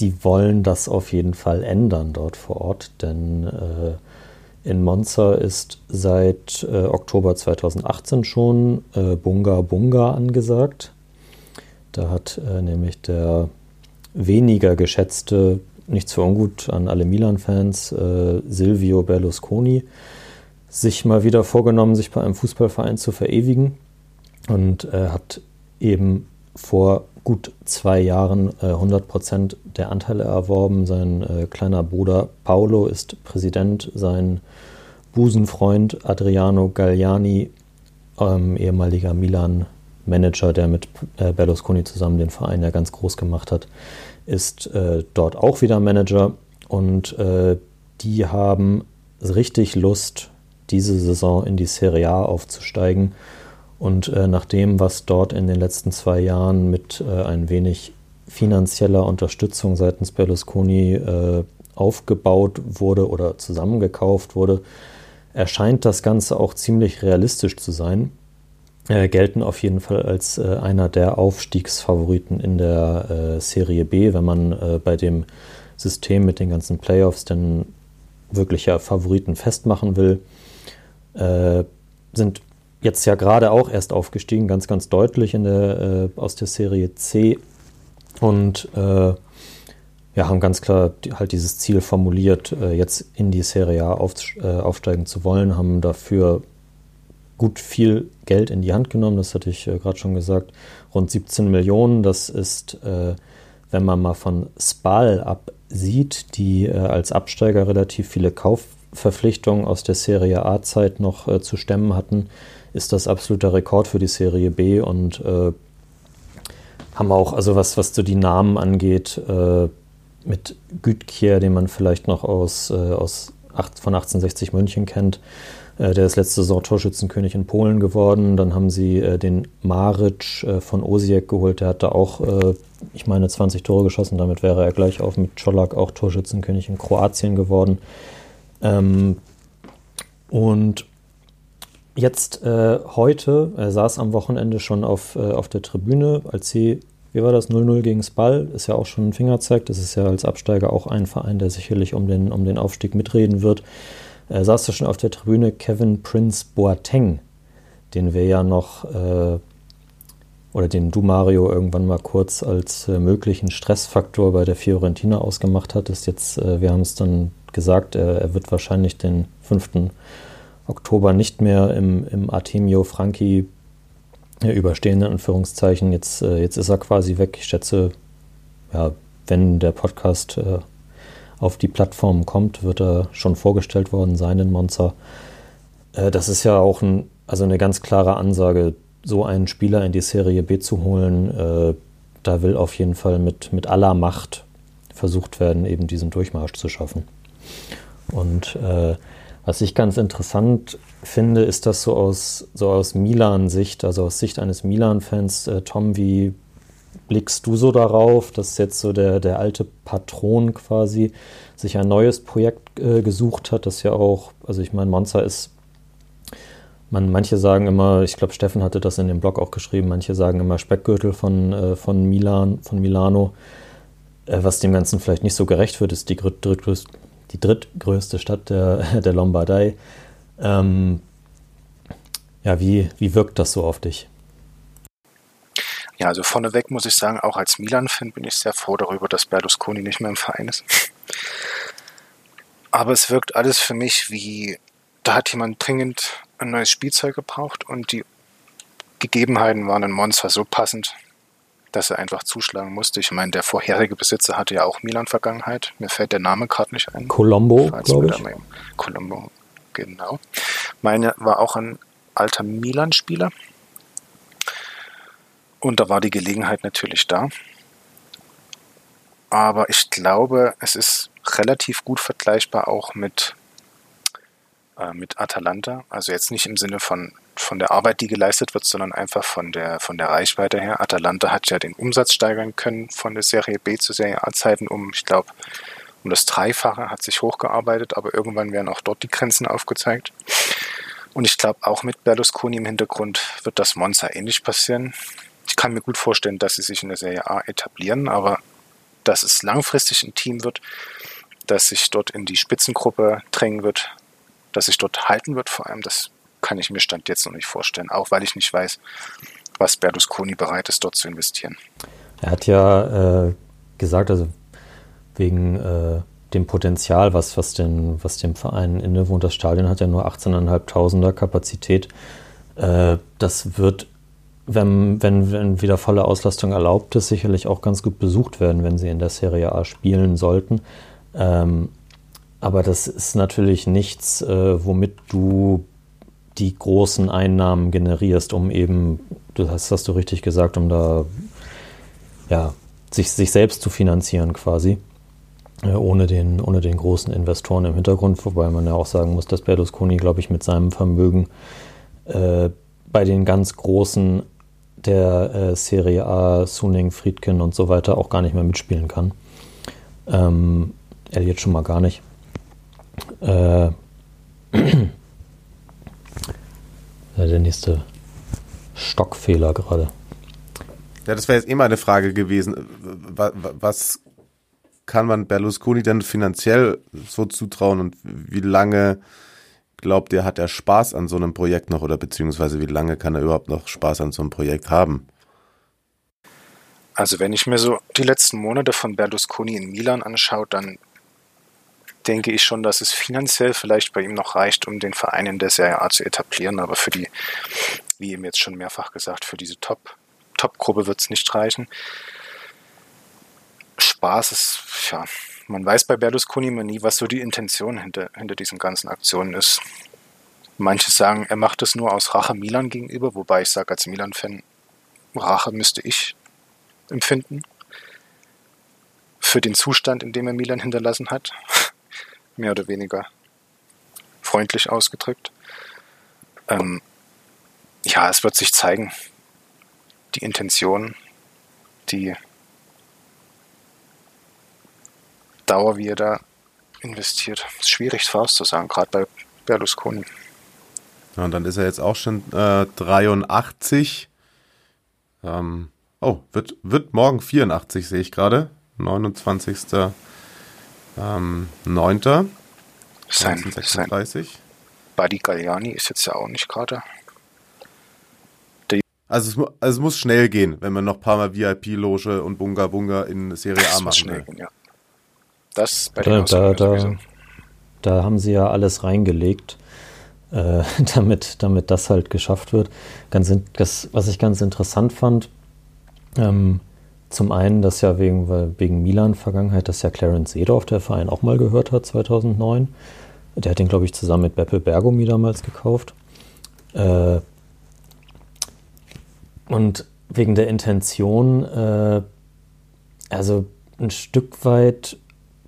die wollen das auf jeden Fall ändern dort vor Ort, denn äh, in Monza ist seit äh, Oktober 2018 schon äh, Bunga Bunga angesagt. Da hat äh, nämlich der weniger geschätzte nichts für ungut an alle Milan-Fans, äh, Silvio Berlusconi, sich mal wieder vorgenommen, sich bei einem Fußballverein zu verewigen und äh, hat eben vor gut zwei Jahren äh, 100% der Anteile erworben. Sein äh, kleiner Bruder Paolo ist Präsident, sein Busenfreund Adriano Galliani, ähm, ehemaliger Milan-Manager, der mit äh, Berlusconi zusammen den Verein ja ganz groß gemacht hat, ist äh, dort auch wieder Manager und äh, die haben richtig Lust, diese Saison in die Serie A aufzusteigen. Und äh, nach dem, was dort in den letzten zwei Jahren mit äh, ein wenig finanzieller Unterstützung seitens Berlusconi äh, aufgebaut wurde oder zusammengekauft wurde, erscheint das Ganze auch ziemlich realistisch zu sein äh, gelten auf jeden Fall als äh, einer der Aufstiegsfavoriten in der äh, Serie B, wenn man äh, bei dem System mit den ganzen Playoffs denn wirklicher Favoriten festmachen will. Äh, sind jetzt ja gerade auch erst aufgestiegen, ganz, ganz deutlich in der, äh, aus der Serie C und ja, haben ganz klar halt dieses Ziel formuliert, jetzt in die Serie A auf, aufsteigen zu wollen, haben dafür gut viel Geld in die Hand genommen, das hatte ich äh, gerade schon gesagt. Rund 17 Millionen, das ist, äh, wenn man mal von Spal absieht, die äh, als Absteiger relativ viele Kaufverpflichtungen aus der Serie A-Zeit noch äh, zu stemmen hatten, ist das absoluter Rekord für die Serie B und äh, haben auch, also was, was so die Namen angeht, äh, mit Gütkier, den man vielleicht noch aus, aus acht, von 1860 München kennt, der ist letzte Saison Torschützenkönig in Polen geworden. Dann haben sie äh, den Maric äh, von Osijek geholt. Der hat da auch ich meine, 20 Tore geschossen. Damit wäre er gleich auf mit Czolak auch Torschützenkönig in Kroatien geworden. Ähm, und jetzt äh, heute, er saß am Wochenende schon auf, äh, auf der Tribüne, als sie, wie war das, 0-0 gegen Spal, ist ja auch schon ein Fingerzeig. Das ist ja als Absteiger auch ein Verein, der sicherlich um den, um den Aufstieg mitreden wird. Er saß da schon auf der Tribüne Kevin Prince Boateng, den wir ja noch äh, oder den du, Mario, irgendwann mal kurz als äh, möglichen Stressfaktor bei der Fiorentina ausgemacht hattest. Jetzt, äh, wir haben es dann gesagt, er, er, wird wahrscheinlich den 5. Oktober nicht mehr im, im Artemio Franchi äh, überstehen, in Anführungszeichen. Jetzt, äh, jetzt ist er quasi weg. Ich schätze, ja, wenn der Podcast äh, auf die Plattform kommt, wird er schon vorgestellt worden sein in Monza. Äh, das ist ja auch ein, also eine ganz klare Ansage so einen Spieler in die Serie B zu holen, äh, da will auf jeden Fall mit, mit aller Macht versucht werden, eben diesen Durchmarsch zu schaffen. Und äh, was ich ganz interessant finde, ist das so aus, so aus Milan-Sicht, also aus Sicht eines Milan-Fans. Äh, Tom, wie blickst du so darauf, dass jetzt so der, der alte Patron quasi sich ein neues Projekt äh, gesucht hat, das ja auch, also ich meine, Monza ist man, manche sagen immer, ich glaube, Steffen hatte das in dem Blog auch geschrieben, manche sagen immer Speckgürtel von, äh, von Milan, von Milano. Äh, was dem Ganzen vielleicht nicht so gerecht wird, ist die, drittgrößte, die drittgrößte Stadt der, der Lombardei. Ähm, ja, wie, wie wirkt das so auf dich? Ja, also vorneweg muss ich sagen, auch als Milan-Fan bin ich sehr froh darüber, dass Berlusconi nicht mehr im Verein ist. Aber es wirkt alles für mich wie, da hat jemand dringend ein neues Spielzeug gebraucht und die Gegebenheiten waren in Monza so passend, dass er einfach zuschlagen musste. Ich meine, der vorherige Besitzer hatte ja auch Milan-Vergangenheit. Mir fällt der Name gerade nicht ein. Colombo, glaube ich. Colombo, genau. Meine war auch ein alter Milan-Spieler. Und da war die Gelegenheit natürlich da. Aber ich glaube, es ist relativ gut vergleichbar auch mit äh, mit Atalanta. Also jetzt nicht im Sinne von, von der Arbeit, die geleistet wird, sondern einfach von der, von der Reichweite her. Atalanta hat ja den Umsatz steigern können von der Serie B zu Serie A-Zeiten um, ich glaube, um das Dreifache, hat sich hochgearbeitet, aber irgendwann werden auch dort die Grenzen aufgezeigt. Und ich glaube, auch mit Berlusconi im Hintergrund wird das Monza ähnlich passieren. Ich kann mir gut vorstellen, dass sie sich in der Serie A etablieren, aber dass es langfristig ein Team wird, das sich dort in die Spitzengruppe drängen wird, dass sich dort halten wird, vor allem, das kann ich mir Stand jetzt noch nicht vorstellen, auch weil ich nicht weiß, was Berlusconi bereit ist, dort zu investieren. Er hat ja äh, gesagt, also wegen äh, dem Potenzial, was, was, den, was dem Verein innewohnt, das Stadion hat ja nur 18.500er Kapazität. Äh, das wird, wenn, wenn, wenn wieder volle Auslastung erlaubt ist, sicherlich auch ganz gut besucht werden, wenn sie in der Serie A spielen sollten. Ähm, aber das ist natürlich nichts, äh, womit du die großen Einnahmen generierst, um eben, du hast, hast du richtig gesagt, um da ja, sich, sich selbst zu finanzieren quasi. Äh, ohne, den, ohne den großen Investoren im Hintergrund, wobei man ja auch sagen muss, dass Berlusconi, glaube ich, mit seinem Vermögen äh, bei den ganz großen der äh, Serie A, Suning, Friedkin und so weiter auch gar nicht mehr mitspielen kann. Ähm, jetzt schon mal gar nicht. Äh, der nächste Stockfehler gerade. Ja, das wäre jetzt immer eine Frage gewesen. Was kann man Berlusconi denn finanziell so zutrauen und wie lange glaubt ihr, hat er Spaß an so einem Projekt noch oder beziehungsweise wie lange kann er überhaupt noch Spaß an so einem Projekt haben? Also wenn ich mir so die letzten Monate von Berlusconi in Milan anschaue, dann denke ich schon, dass es finanziell vielleicht bei ihm noch reicht, um den Verein in der Serie A zu etablieren. Aber für die, wie eben jetzt schon mehrfach gesagt, für diese Top, Top-Gruppe wird es nicht reichen. Spaß ist, ja, man weiß bei Berlusconi immer nie, was so die Intention hinter, hinter diesen ganzen Aktionen ist. Manche sagen, er macht es nur aus Rache Milan gegenüber, wobei ich sage als Milan-Fan, Rache müsste ich empfinden. Für den Zustand, in dem er Milan hinterlassen hat mehr oder weniger freundlich ausgedrückt. Ähm, ja, es wird sich zeigen, die Intention, die Dauer, wie er da investiert. Ist schwierig vorauszusagen, gerade bei Berlusconi. Ja, und dann ist er jetzt auch schon äh, 83. Ähm, oh, wird, wird morgen 84, sehe ich gerade. 29. Ähm, 9. Sein, sein Buddy Galliani ist jetzt ja auch nicht gerade. Also es, also es, muss schnell gehen, wenn man noch ein paar Mal VIP-Loge und Bunga Bunga in Serie A machen schnell Gehen, ja. Das bei da, da, da, da, haben sie ja alles reingelegt, äh, damit, damit das halt geschafft wird. Ganz, das, was ich ganz interessant fand, ähm, zum einen, dass ja wegen, wegen Milan-Vergangenheit, dass ja Clarence Seedorf, der Verein, auch mal gehört hat 2009. Der hat den, glaube ich, zusammen mit Beppe Bergomi damals gekauft. Äh, und wegen der Intention, äh, also ein Stück weit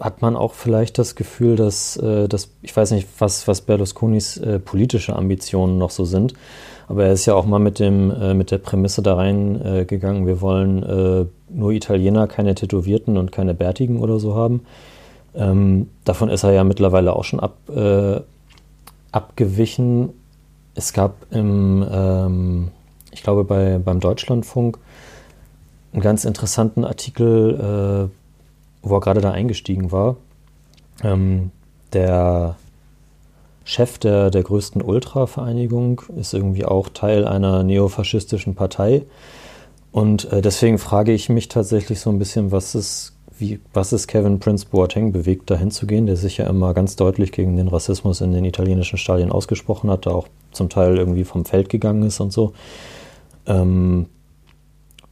hat man auch vielleicht das Gefühl, dass, äh, dass ich weiß nicht, was, was Berlusconis äh, politische Ambitionen noch so sind, aber er ist ja auch mal mit, dem, äh, mit der Prämisse da reingegangen, wir wollen äh, nur Italiener, keine Tätowierten und keine Bärtigen oder so haben. Ähm, davon ist er ja mittlerweile auch schon ab, äh, abgewichen. Es gab im, ähm, ich glaube, bei, beim Deutschlandfunk einen ganz interessanten Artikel, äh, wo er gerade da eingestiegen war. Ähm, der Chef der, der größten Ultra-Vereinigung ist irgendwie auch Teil einer neofaschistischen Partei. Und äh, deswegen frage ich mich tatsächlich so ein bisschen, was ist, wie, was ist Kevin Prince Boateng bewegt, dahin zu gehen, der sich ja immer ganz deutlich gegen den Rassismus in den italienischen Stadien ausgesprochen hat, da auch zum Teil irgendwie vom Feld gegangen ist und so. Ähm,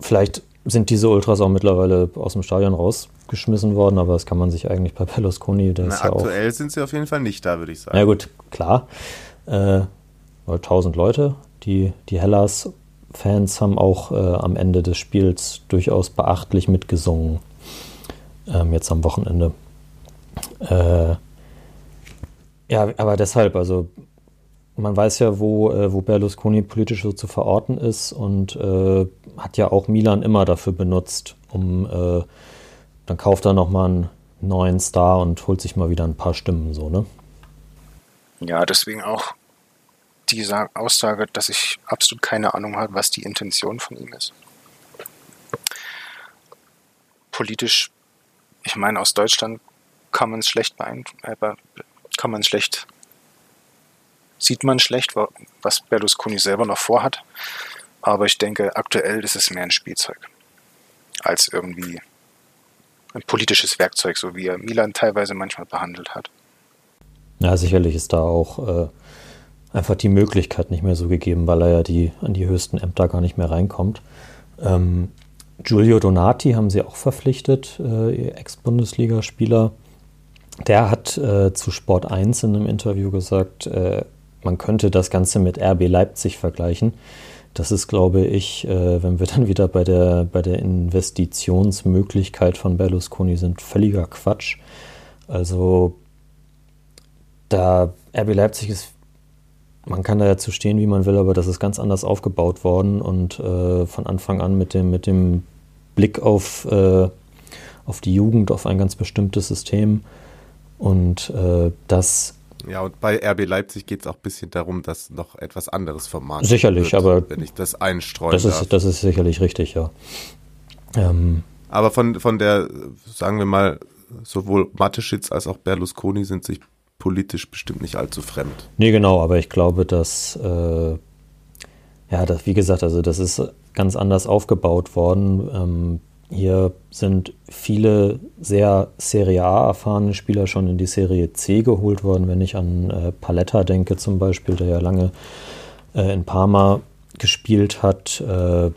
vielleicht sind diese Ultras auch mittlerweile aus dem Stadion rausgeschmissen worden, aber das kann man sich eigentlich bei Berlusconi, der Na, ist ja Aktuell sind sie auf jeden Fall nicht da, würde ich sagen. Ja gut, klar. Äh, 1000 Leute, die, die Hellas-Fans haben auch äh, am Ende des Spiels durchaus beachtlich mitgesungen. Ähm, jetzt am Wochenende. Äh, ja, aber deshalb, also man weiß ja, wo, äh, wo Berlusconi politisch so zu verorten ist und äh, hat ja auch Milan immer dafür benutzt, um äh, dann kauft er nochmal einen neuen Star und holt sich mal wieder ein paar Stimmen so, ne? Ja, deswegen auch diese Aussage, dass ich absolut keine Ahnung habe, was die Intention von ihm ist. Politisch, ich meine, aus Deutschland kann man es schlecht beeinflussen, äh, kann man schlecht sieht man schlecht, was Berlusconi selber noch vorhat. Aber ich denke, aktuell ist es mehr ein Spielzeug als irgendwie ein politisches Werkzeug, so wie er Milan teilweise manchmal behandelt hat. Ja, sicherlich ist da auch äh, einfach die Möglichkeit nicht mehr so gegeben, weil er ja die, an die höchsten Ämter gar nicht mehr reinkommt. Ähm, Giulio Donati haben sie auch verpflichtet, äh, Ex-Bundesligaspieler. Der hat äh, zu Sport 1 in einem Interview gesagt, äh, man könnte das Ganze mit RB Leipzig vergleichen. Das ist, glaube ich, äh, wenn wir dann wieder bei der, bei der Investitionsmöglichkeit von Berlusconi sind, völliger Quatsch. Also da RB Leipzig ist, man kann da ja zu stehen, wie man will, aber das ist ganz anders aufgebaut worden und äh, von Anfang an mit dem, mit dem Blick auf, äh, auf die Jugend, auf ein ganz bestimmtes System. Und äh, das ja, und bei RB Leipzig geht es auch ein bisschen darum, dass noch etwas anderes vom Markt Sicherlich, wird, aber wenn ich das einstreuen das ist, Das ist sicherlich richtig, ja. Ähm, aber von, von der, sagen wir mal, sowohl Mateschitz als auch Berlusconi sind sich politisch bestimmt nicht allzu fremd. Nee, genau, aber ich glaube, dass, äh, ja, das, wie gesagt, also das ist ganz anders aufgebaut worden. Ähm, hier sind viele sehr Serie A erfahrene Spieler schon in die Serie C geholt worden. Wenn ich an äh, Paletta denke zum Beispiel, der ja lange äh, in Parma gespielt hat, äh,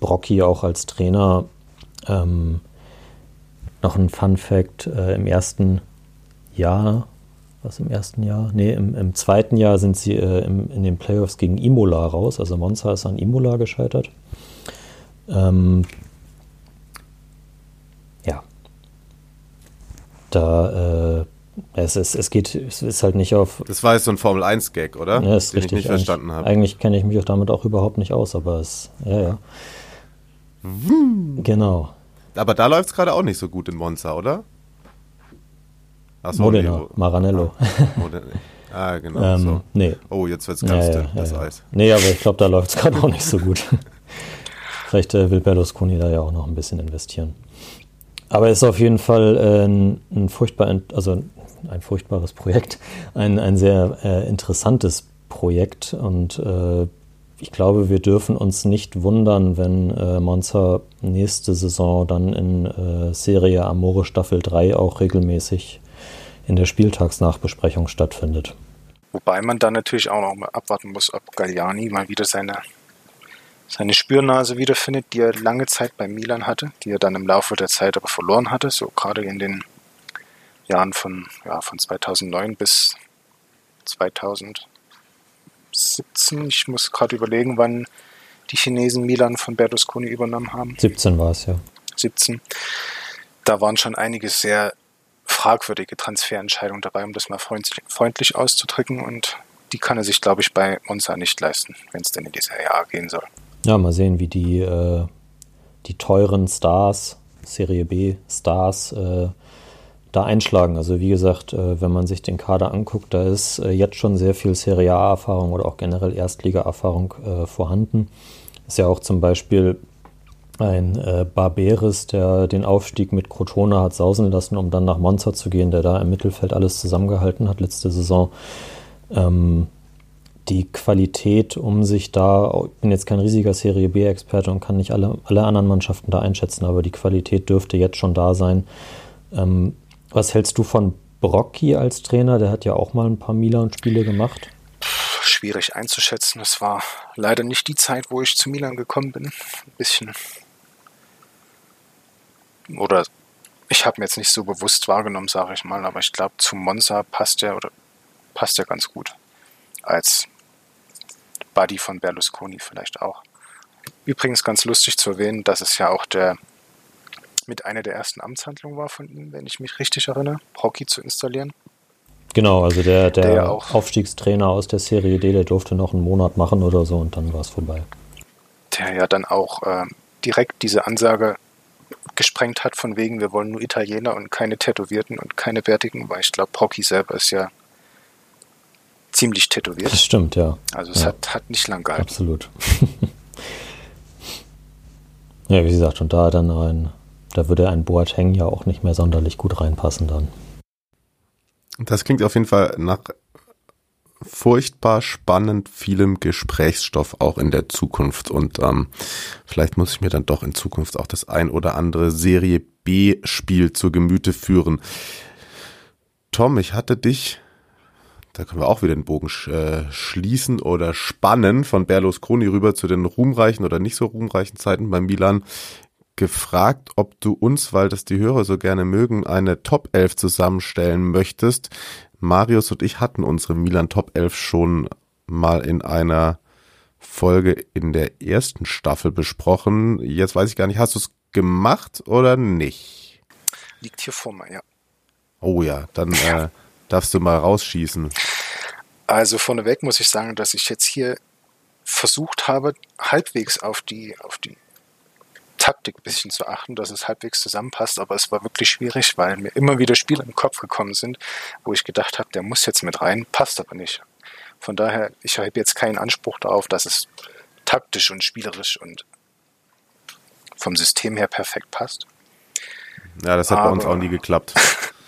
Brocchi auch als Trainer. Ähm, noch ein Fun Fact: äh, Im ersten Jahr, was im ersten Jahr? Nee, im, im zweiten Jahr sind sie äh, im, in den Playoffs gegen Imola raus. Also Monza ist an Imola gescheitert. Ähm, da äh, es, ist, es geht, es ist halt nicht auf. Das war jetzt so ein Formel 1-Gag, oder? Ja, ist Den richtig. ich nicht verstanden habe. Eigentlich kenne ich mich auch damit auch überhaupt nicht aus, aber es, ja, ja. Genau. Aber da läuft es gerade auch nicht so gut in Monza, oder? Achso, Modena, nee, Maranello. Modena. Ah, genau. ähm, so. nee. Oh, jetzt wird es ganz ja, dünn, ja, das ja. Eis. Nee, aber ich glaube, da läuft es gerade auch nicht so gut. Vielleicht äh, will Berlusconi da ja auch noch ein bisschen investieren. Aber es ist auf jeden Fall äh, ein, ein, furchtbar, also ein furchtbares Projekt, ein, ein sehr äh, interessantes Projekt und äh, ich glaube, wir dürfen uns nicht wundern, wenn äh, Monza nächste Saison dann in äh, Serie Amore Staffel 3 auch regelmäßig in der Spieltagsnachbesprechung stattfindet. Wobei man dann natürlich auch noch mal abwarten muss, ob Galliani mal wieder seine, seine Spürnase wiederfindet, die er lange Zeit bei Milan hatte, die er dann im Laufe der Zeit aber verloren hatte, so gerade in den Jahren von, ja, von 2009 bis 2000. 17. Ich muss gerade überlegen, wann die Chinesen Milan von Berlusconi übernommen haben. 17 war es, ja. 17. Da waren schon einige sehr fragwürdige Transferentscheidungen dabei, um das mal freundlich, freundlich auszudrücken. Und die kann er sich, glaube ich, bei Monza nicht leisten, wenn es denn in die Serie A gehen soll. Ja, mal sehen, wie die, äh, die teuren Stars, Serie B Stars, äh, da einschlagen. Also wie gesagt, äh, wenn man sich den Kader anguckt, da ist äh, jetzt schon sehr viel Serie A-Erfahrung oder auch generell Erstliga-Erfahrung äh, vorhanden. Ist ja auch zum Beispiel ein äh, Barberis, der den Aufstieg mit Crotone hat sausen lassen, um dann nach Monza zu gehen, der da im Mittelfeld alles zusammengehalten hat letzte Saison. Ähm, die Qualität, um sich da, ich bin jetzt kein riesiger Serie B-Experte und kann nicht alle, alle anderen Mannschaften da einschätzen, aber die Qualität dürfte jetzt schon da sein, ähm, was hältst du von Brocchi als Trainer? Der hat ja auch mal ein paar Milan-Spiele gemacht. Schwierig einzuschätzen. Es war leider nicht die Zeit, wo ich zu Milan gekommen bin. Ein bisschen. Oder ich habe mir jetzt nicht so bewusst wahrgenommen, sage ich mal, aber ich glaube, zu Monza passt er oder passt er ganz gut. Als Buddy von Berlusconi vielleicht auch. Übrigens ganz lustig zu erwähnen, dass es ja auch der mit einer der ersten Amtshandlungen war von ihm, wenn ich mich richtig erinnere, Hockey zu installieren. Genau, also der, der, der ja Aufstiegstrainer aus der Serie D, der durfte noch einen Monat machen oder so und dann war es vorbei. Der ja dann auch äh, direkt diese Ansage gesprengt hat, von wegen, wir wollen nur Italiener und keine Tätowierten und keine Bärtigen, weil ich glaube, Hockey selber ist ja ziemlich tätowiert. Das stimmt, ja. Also es ja. Hat, hat nicht lang gehalten. Absolut. ja, wie gesagt, und da dann ein da würde ein Boateng ja auch nicht mehr sonderlich gut reinpassen dann. Das klingt auf jeden Fall nach furchtbar spannend vielem Gesprächsstoff auch in der Zukunft und ähm, vielleicht muss ich mir dann doch in Zukunft auch das ein oder andere Serie B Spiel zu Gemüte führen. Tom, ich hatte dich, da können wir auch wieder den Bogen äh, schließen oder spannen von Berlusconi rüber zu den ruhmreichen oder nicht so ruhmreichen Zeiten beim Milan gefragt, ob du uns, weil das die Hörer so gerne mögen, eine Top 11 zusammenstellen möchtest. Marius und ich hatten unsere Milan Top 11 schon mal in einer Folge in der ersten Staffel besprochen. Jetzt weiß ich gar nicht, hast du es gemacht oder nicht? Liegt hier vor mir, ja. Oh ja, dann äh, darfst du mal rausschießen. Also vorneweg muss ich sagen, dass ich jetzt hier versucht habe, halbwegs auf die, auf die Taktik ein bisschen zu achten, dass es halbwegs zusammenpasst, aber es war wirklich schwierig, weil mir immer wieder Spiele im Kopf gekommen sind, wo ich gedacht habe, der muss jetzt mit rein, passt aber nicht. Von daher, ich habe jetzt keinen Anspruch darauf, dass es taktisch und spielerisch und vom System her perfekt passt. Ja, das hat aber, bei uns auch nie geklappt.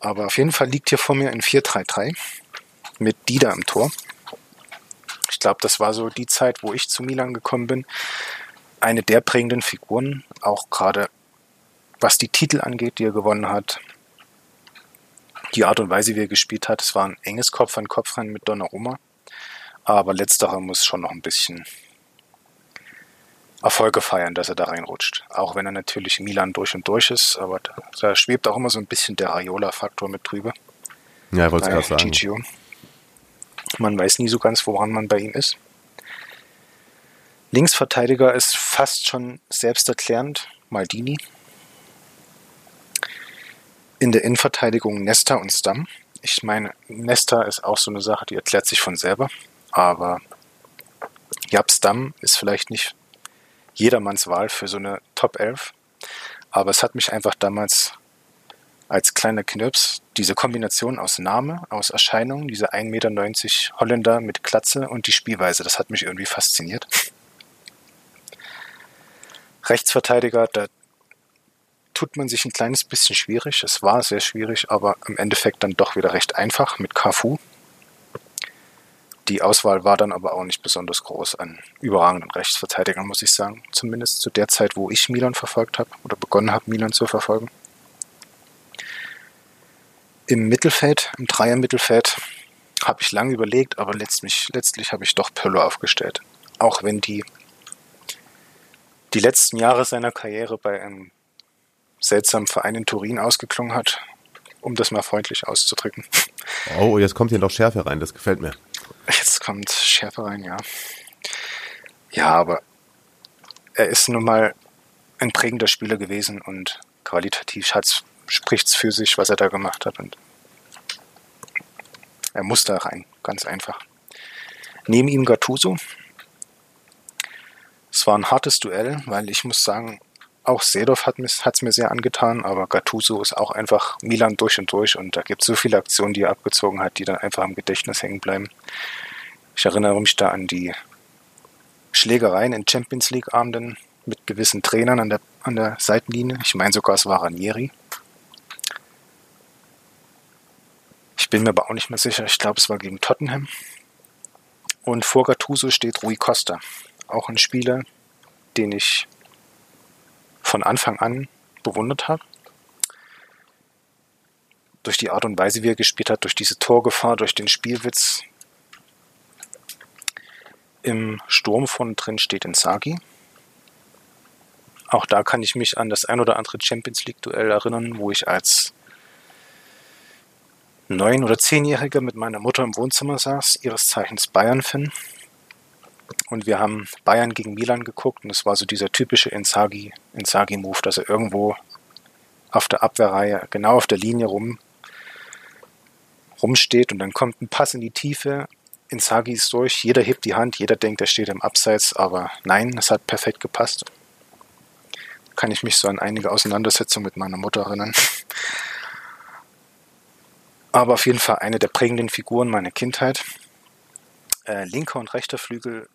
aber auf jeden Fall liegt hier vor mir ein 4-3-3 mit Dida im Tor. Ich glaube, das war so die Zeit, wo ich zu Milan gekommen bin eine der prägenden Figuren, auch gerade was die Titel angeht, die er gewonnen hat. Die Art und Weise, wie er gespielt hat, es war ein enges Kopf-an-Kopf-Rennen mit Donnarumma. Aber letzterer muss schon noch ein bisschen Erfolge feiern, dass er da reinrutscht. Auch wenn er natürlich Milan durch und durch ist, aber da, da schwebt auch immer so ein bisschen der Raiola-Faktor mit drüber. Ja, ich wollte es gerade sagen. Man weiß nie so ganz, woran man bei ihm ist. Linksverteidiger ist fast schon selbsterklärend Maldini. In der Innenverteidigung Nesta und Stamm. Ich meine, Nesta ist auch so eine Sache, die erklärt sich von selber. Aber Jab Stamm ist vielleicht nicht jedermanns Wahl für so eine Top 11. Aber es hat mich einfach damals als kleiner Knirps diese Kombination aus Name, aus Erscheinung, diese 1,90 Meter Holländer mit Klatze und die Spielweise, das hat mich irgendwie fasziniert. Rechtsverteidiger, da tut man sich ein kleines bisschen schwierig. Es war sehr schwierig, aber im Endeffekt dann doch wieder recht einfach mit Cafu. Die Auswahl war dann aber auch nicht besonders groß an überragenden Rechtsverteidigern, muss ich sagen. Zumindest zu der Zeit, wo ich Milan verfolgt habe oder begonnen habe, Milan zu verfolgen. Im Mittelfeld, im Dreier-Mittelfeld, habe ich lange überlegt, aber letztlich, letztlich habe ich doch Pöllo aufgestellt. Auch wenn die, die letzten Jahre seiner Karriere bei einem seltsamen Verein in Turin ausgeklungen hat, um das mal freundlich auszudrücken. Oh, jetzt kommt hier noch Schärfe rein, das gefällt mir. Jetzt kommt Schärfe rein, ja. Ja, aber er ist nun mal ein prägender Spieler gewesen und qualitativ spricht es für sich, was er da gemacht hat. Und er muss da rein, ganz einfach. Neben ihm Gattuso. Es war ein hartes Duell, weil ich muss sagen, auch Sedov hat es mir sehr angetan, aber Gattuso ist auch einfach Milan durch und durch und da gibt es so viele Aktionen, die er abgezogen hat, die dann einfach im Gedächtnis hängen bleiben. Ich erinnere mich da an die Schlägereien in Champions League Abenden mit gewissen Trainern an der, an der Seitenlinie. Ich meine sogar, es war Ranieri. Ich bin mir aber auch nicht mehr sicher. Ich glaube, es war gegen Tottenham. Und vor Gattuso steht Rui Costa. Auch ein Spieler, den ich von Anfang an bewundert habe. Durch die Art und Weise, wie er gespielt hat, durch diese Torgefahr, durch den Spielwitz. Im Sturm von drin steht Insagi. Auch da kann ich mich an das ein oder andere Champions League Duell erinnern, wo ich als neun- oder zehnjähriger mit meiner Mutter im Wohnzimmer saß, ihres Zeichens Bayern-Fan und wir haben Bayern gegen Milan geguckt und es war so dieser typische Inzaghi, Inzaghi-Move, dass er irgendwo auf der Abwehrreihe, genau auf der Linie rum, rumsteht und dann kommt ein Pass in die Tiefe. Inzaghi ist durch, jeder hebt die Hand, jeder denkt, er steht im Abseits, aber nein, es hat perfekt gepasst. Kann ich mich so an einige Auseinandersetzungen mit meiner Mutter erinnern. Aber auf jeden Fall eine der prägenden Figuren meiner Kindheit. Äh, linker und rechter Flügel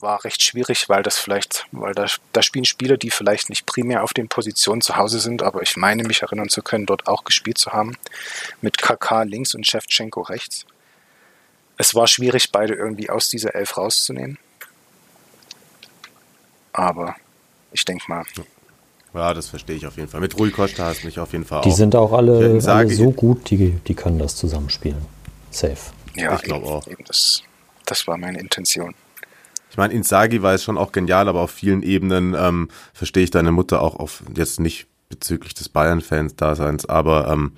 war recht schwierig, weil das vielleicht, weil da, da spielen Spieler, die vielleicht nicht primär auf den Positionen zu Hause sind, aber ich meine mich erinnern zu können, dort auch gespielt zu haben. Mit KK links und Shevchenko rechts. Es war schwierig, beide irgendwie aus dieser Elf rauszunehmen. Aber ich denke mal. Ja, das verstehe ich auf jeden Fall. Mit Rui Costa hast mich auf jeden Fall Die auch. sind auch alle, alle so gut, die, die können das zusammenspielen. Safe. Ja, Ich glaube eben, auch. Eben das, das war meine Intention. Ich meine, Inzaghi war es schon auch genial, aber auf vielen Ebenen ähm, verstehe ich deine Mutter auch auf, jetzt nicht bezüglich des Bayern-Fans-Daseins, aber ähm,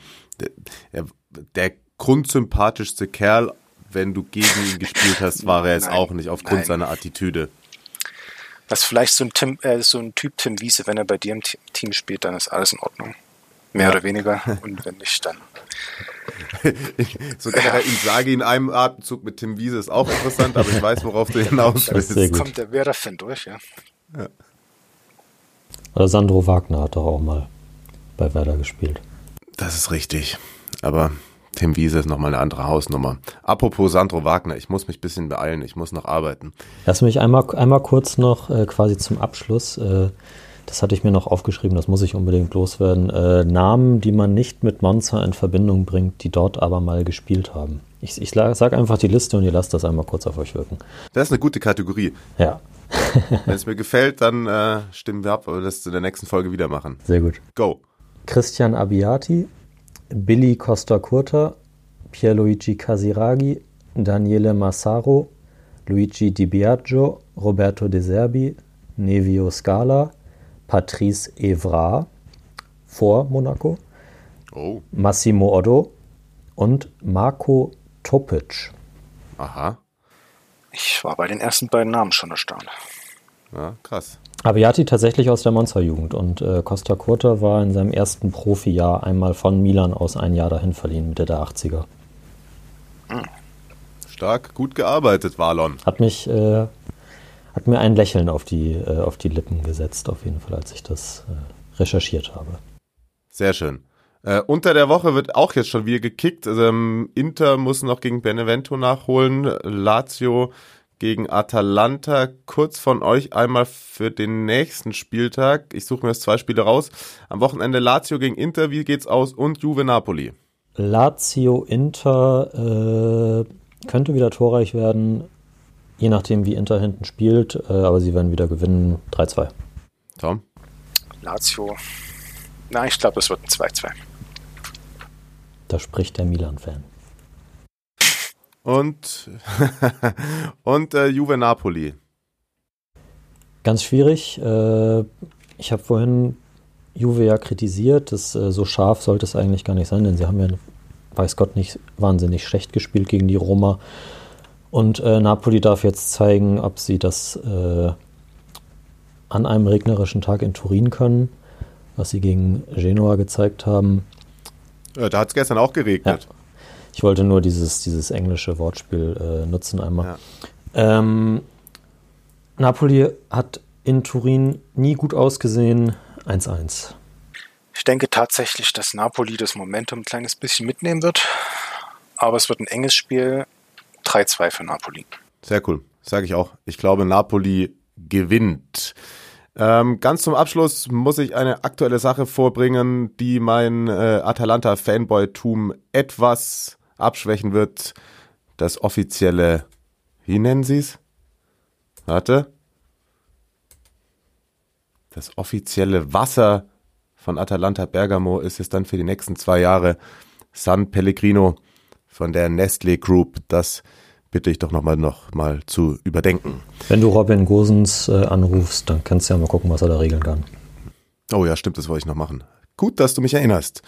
der, der grundsympathischste Kerl, wenn du gegen ihn gespielt hast, war er jetzt Nein, auch nicht, aufgrund nein. seiner Attitüde. Das ist vielleicht so ein, Tim, äh, so ein Typ Tim Wiese, wenn er bei dir im Team spielt, dann ist alles in Ordnung. Mehr Ja. oder weniger. Und wenn nicht, dann. So generell Inzaghi in einem Atemzug mit Tim Wiese ist auch interessant, aber ich weiß, worauf du hinaus willst. gut. Kommt der Werder-Fan durch, ja. Oder Sandro Wagner hat doch auch mal bei Werder gespielt. Das ist richtig. Aber Tim Wiese ist nochmal eine andere Hausnummer. Apropos Sandro Wagner, ich muss mich ein bisschen beeilen, ich muss noch arbeiten. Lass mich einmal, einmal kurz noch äh, quasi zum Abschluss. Äh, das hatte ich mir noch aufgeschrieben, das muss ich unbedingt loswerden. Äh, Namen, die man nicht mit Monza in Verbindung bringt, die dort aber mal gespielt haben. Ich, ich sage einfach die Liste und ihr lasst das einmal kurz auf euch wirken. Das ist eine gute Kategorie. Ja, Wenn es mir gefällt, dann äh, stimmen wir ab, aber das in der nächsten Folge wieder machen. sehr gut. Go. Christian Abbiati, Billy Costa Curta, Pierluigi Casiraghi, Daniele Massaro, Luigi Di Biagio, Roberto De Serbi, Nevio Scala, Patrice Evra vor Monaco, Oh, Massimo Oddo und Marco Topic. aha. Ich war bei den ersten beiden Namen schon erstaunt. Ja, krass. Abbiati tatsächlich aus der Monsterjugend und äh, Costa Curta war in seinem ersten Profijahr einmal von Milan aus ein Jahr dahin verliehen, Mitte der 80er. Stark, gut gearbeitet, Valon. Hat mich, äh, hat mir ein Lächeln auf die, äh, auf die Lippen gesetzt, auf jeden Fall, als ich das äh, recherchiert habe. Sehr schön. Äh, unter der Woche wird auch jetzt schon wieder gekickt. Also, ähm, Inter muss noch gegen Benevento nachholen. Lazio gegen Atalanta. Kurz von euch einmal für den nächsten Spieltag. Ich suche mir jetzt zwei Spiele raus. Am Wochenende Lazio gegen Inter. Wie geht's aus? Und Juve Napoli. Lazio Inter äh, könnte wieder torreich werden, je nachdem wie Inter hinten spielt, äh, aber sie werden wieder gewinnen 3-2. Tom? Lazio. Nein, ich glaube, es wird ein 2-2. Da spricht der Milan-Fan. Und, und äh, Juve Napoli. Ganz schwierig. Äh, ich habe vorhin Juve ja kritisiert. Das, äh, so scharf sollte es eigentlich gar nicht sein, denn sie haben ja, weiß Gott, nicht wahnsinnig schlecht gespielt gegen die Roma. Und äh, Napoli darf jetzt zeigen, ob sie das äh, an einem regnerischen Tag in Turin können, was sie gegen Genoa gezeigt haben. Ja, da hat es gestern auch geregnet. Ja. Ich wollte nur dieses, dieses englische Wortspiel äh, nutzen einmal. Ja. Ähm, Napoli hat in Turin nie gut ausgesehen. 1-1. Ich denke tatsächlich, dass Napoli das Momentum ein kleines bisschen mitnehmen wird. Aber es wird ein enges Spiel. 3-2 für Napoli. Sehr cool. Sage ich auch. Ich glaube, Napoli gewinnt. Ähm, ganz zum Abschluss muss ich eine aktuelle Sache vorbringen, die mein äh, Atalanta-Fanboy-Tum etwas abschwächen wird. Das offizielle, wie nennen Sie es? Warte. Das offizielle Wasser von Atalanta Bergamo ist es dann für die nächsten zwei Jahre San Pellegrino von der Nestle Group. Das bitte ich doch nochmal noch mal zu überdenken. Wenn du Robin Gosens äh, anrufst, dann kannst du ja mal gucken, was er da regeln kann. Oh ja, stimmt, das wollte ich noch machen. Gut, dass du mich erinnerst.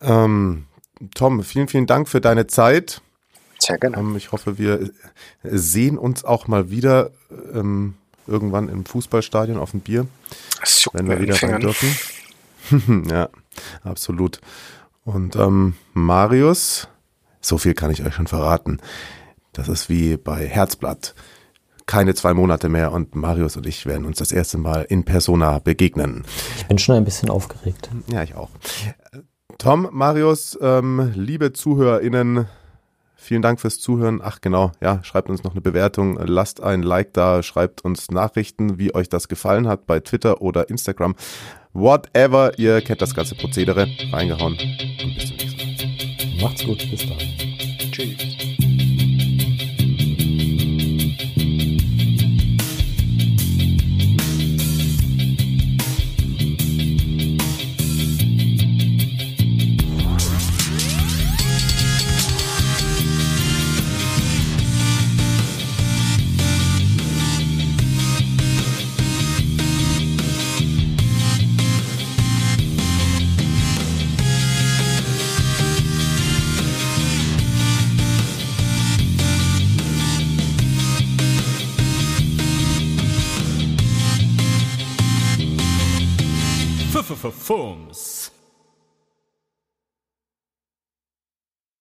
Ähm, Tom, vielen, vielen Dank für deine Zeit. Sehr gerne. Ähm, ich hoffe, wir sehen uns auch mal wieder ähm, irgendwann im Fußballstadion auf dem Bier, wenn wir wieder rein dürfen. ja, absolut. Und ähm, Marius, so viel kann ich euch schon verraten. Das ist wie bei Herzblatt. Keine zwei Monate mehr und Marius und ich werden uns das erste Mal in Persona begegnen. Ich bin schon ein bisschen aufgeregt. Ja, ich auch. Tom, Marius, ähm, liebe ZuhörerInnen, vielen Dank fürs Zuhören. Ach genau, ja, schreibt uns noch eine Bewertung, lasst ein Like da, schreibt uns Nachrichten, wie euch das gefallen hat bei Twitter oder Instagram. Whatever, ihr kennt das ganze Prozedere. Reingehauen und bis zum nächsten Mal. Macht's gut, bis dann. Tschüss.